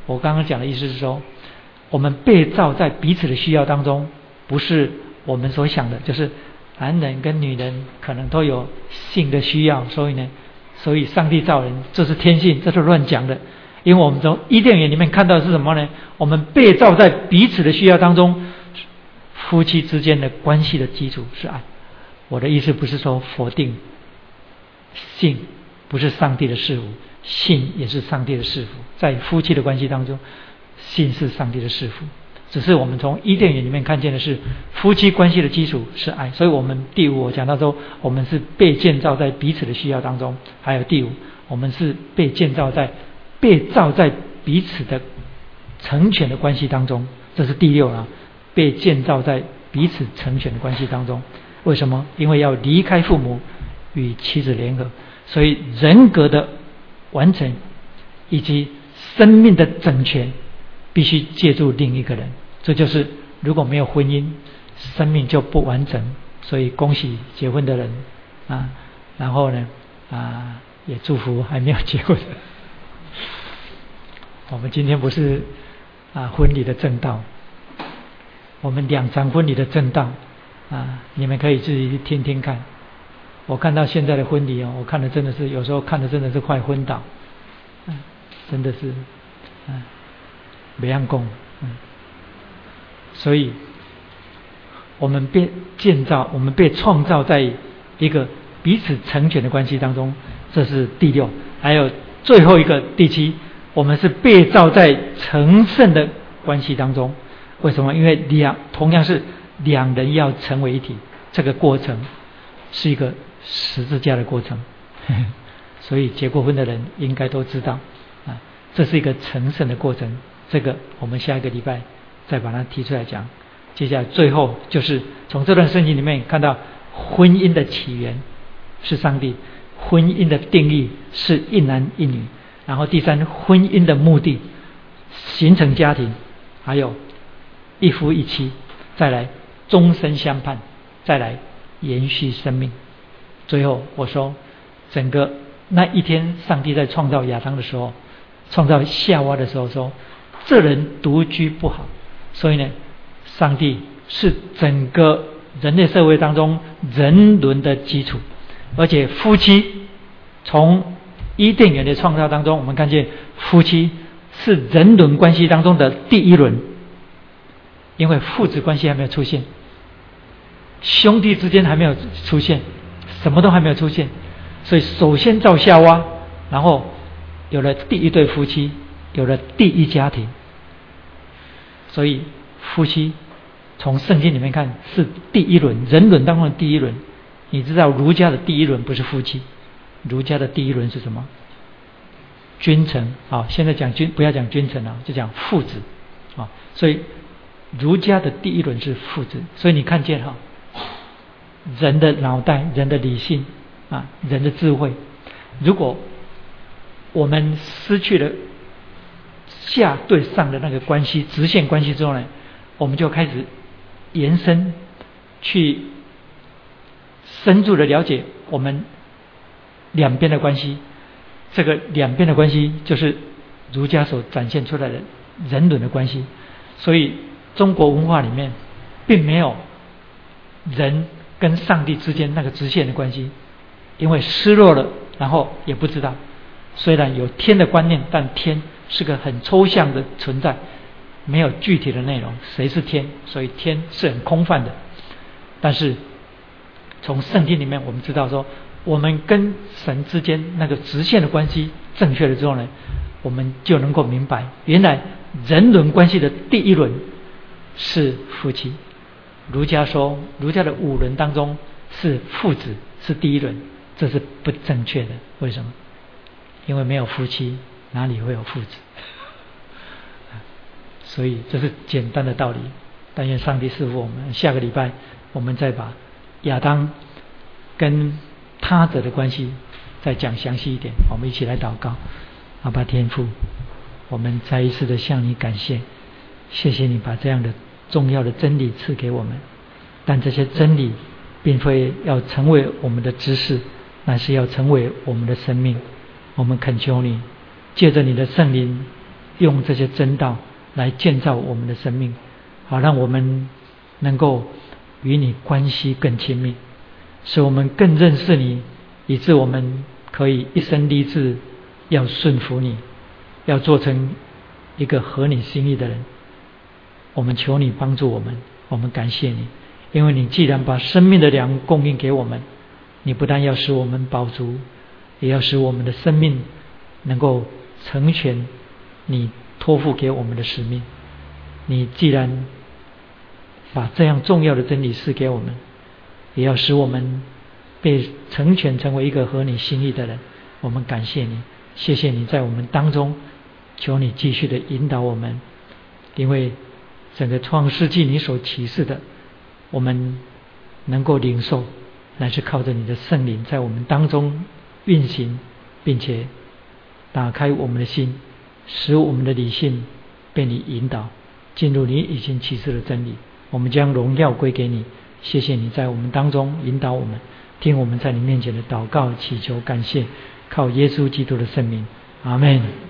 我刚刚讲的意思是说，我们被造在彼此的需要当中，不是。我们所想的就是，男人跟女人可能都有性的需要，所以呢，所以上帝造人这是天性，这是乱讲的。因为我们从伊甸园里面看到的是什么呢？我们被造在彼此的需要当中，夫妻之间的关系的基础是爱。我的意思不是说否定性不是上帝的事物，性也是上帝的事物，在夫妻的关系当中，性是上帝的事物。只是我们从伊甸园里面看见的是夫妻关系的基础是爱，所以我们第五我讲到说，我们是被建造在彼此的需要当中。还有第五，我们是被建造在被造在彼此的成全的关系当中。这是第六啊，被建造在彼此成全的关系当中。为什么？因为要离开父母与妻子联合，所以人格的完成以及生命的整全。必须借助另一个人，这就是如果没有婚姻，生命就不完整。所以恭喜结婚的人啊，然后呢啊也祝福还没有结婚的。我们今天不是啊婚礼的正道，我们两场婚礼的正道啊，你们可以自己去听听看。我看到现在的婚礼哦，我看的真的是有时候看的真的是快昏倒，嗯，真的是嗯。没样功，嗯，所以，我们被建造，我们被创造在一个彼此成全的关系当中，这是第六。还有最后一个第七，我们是被造在成圣的关系当中。为什么？因为两同样是两人要成为一体，这个过程是一个十字架的过程。所以结过婚的人应该都知道，啊，这是一个成圣的过程。这个我们下一个礼拜再把它提出来讲。接下来最后就是从这段圣经里面看到婚姻的起源是上帝，婚姻的定义是一男一女，然后第三婚姻的目的形成家庭，还有一夫一妻，再来终身相伴，再来延续生命。最后我说，整个那一天上帝在创造亚当的时候，创造夏娃的时候说，这人独居不好，所以呢。上帝是整个人类社会当中人伦的基础，而且夫妻从伊甸园的创造当中，我们看见夫妻是人伦关系当中的第一轮，因为父子关系还没有出现，兄弟之间还没有出现，什么都还没有出现，所以首先造夏娃，然后有了第一对夫妻，有了第一家庭，所以夫妻。从圣经里面看，是第一轮人伦当中的第一轮。你知道儒家的第一轮不是夫妻，儒家的第一轮是什么？君臣啊！现在讲君，不要讲君臣了，就讲父子啊。所以儒家的第一轮是父子。所以你看见哈，人的脑袋、人的理性啊、人的智慧，如果我们失去了下对上的那个关系、直线关系之后呢，我们就开始。延伸，去深入的了解我们两边的关系。这个两边的关系，就是儒家所展现出来的人伦的关系。所以，中国文化里面并没有人跟上帝之间那个直线的关系，因为失落了，然后也不知道。虽然有天的观念，但天是个很抽象的存在。没有具体的内容，谁是天？所以天是很空泛的。但是从圣经里面，我们知道说，我们跟神之间那个直线的关系正确了之后呢，我们就能够明白，原来人伦关系的第一轮是夫妻。儒家说，儒家的五伦当中是父子是第一轮，这是不正确的。为什么？因为没有夫妻，哪里会有父子？所以这是简单的道理，但愿上帝赐福我们。下个礼拜我们再把亚当跟他者的关系再讲详细一点。我们一起来祷告，阿爸天父，我们再一次的向你感谢，谢谢你把这样的重要的真理赐给我们。但这些真理并非要成为我们的知识，乃是要成为我们的生命。我们恳求你，借着你的圣灵，用这些真道。来建造我们的生命，好让我们能够与你关系更亲密，使我们更认识你，以致我们可以一生立志要顺服你，要做成一个合你心意的人。我们求你帮助我们，我们感谢你，因为你既然把生命的粮供应给我们，你不但要使我们饱足，也要使我们的生命能够成全你。托付给我们的使命，你既然把这样重要的真理赐给我们，也要使我们被成全成为一个合你心意的人。我们感谢你，谢谢你在我们当中，求你继续的引导我们，因为整个创世纪你所启示的，我们能够领受，乃是靠着你的圣灵在我们当中运行，并且打开我们的心。使我们的理性被你引导进入你已经启示的真理，我们将荣耀归给你。谢谢你在我们当中引导我们，听我们在你面前的祷告、祈求、感谢，靠耶稣基督的圣名，阿门。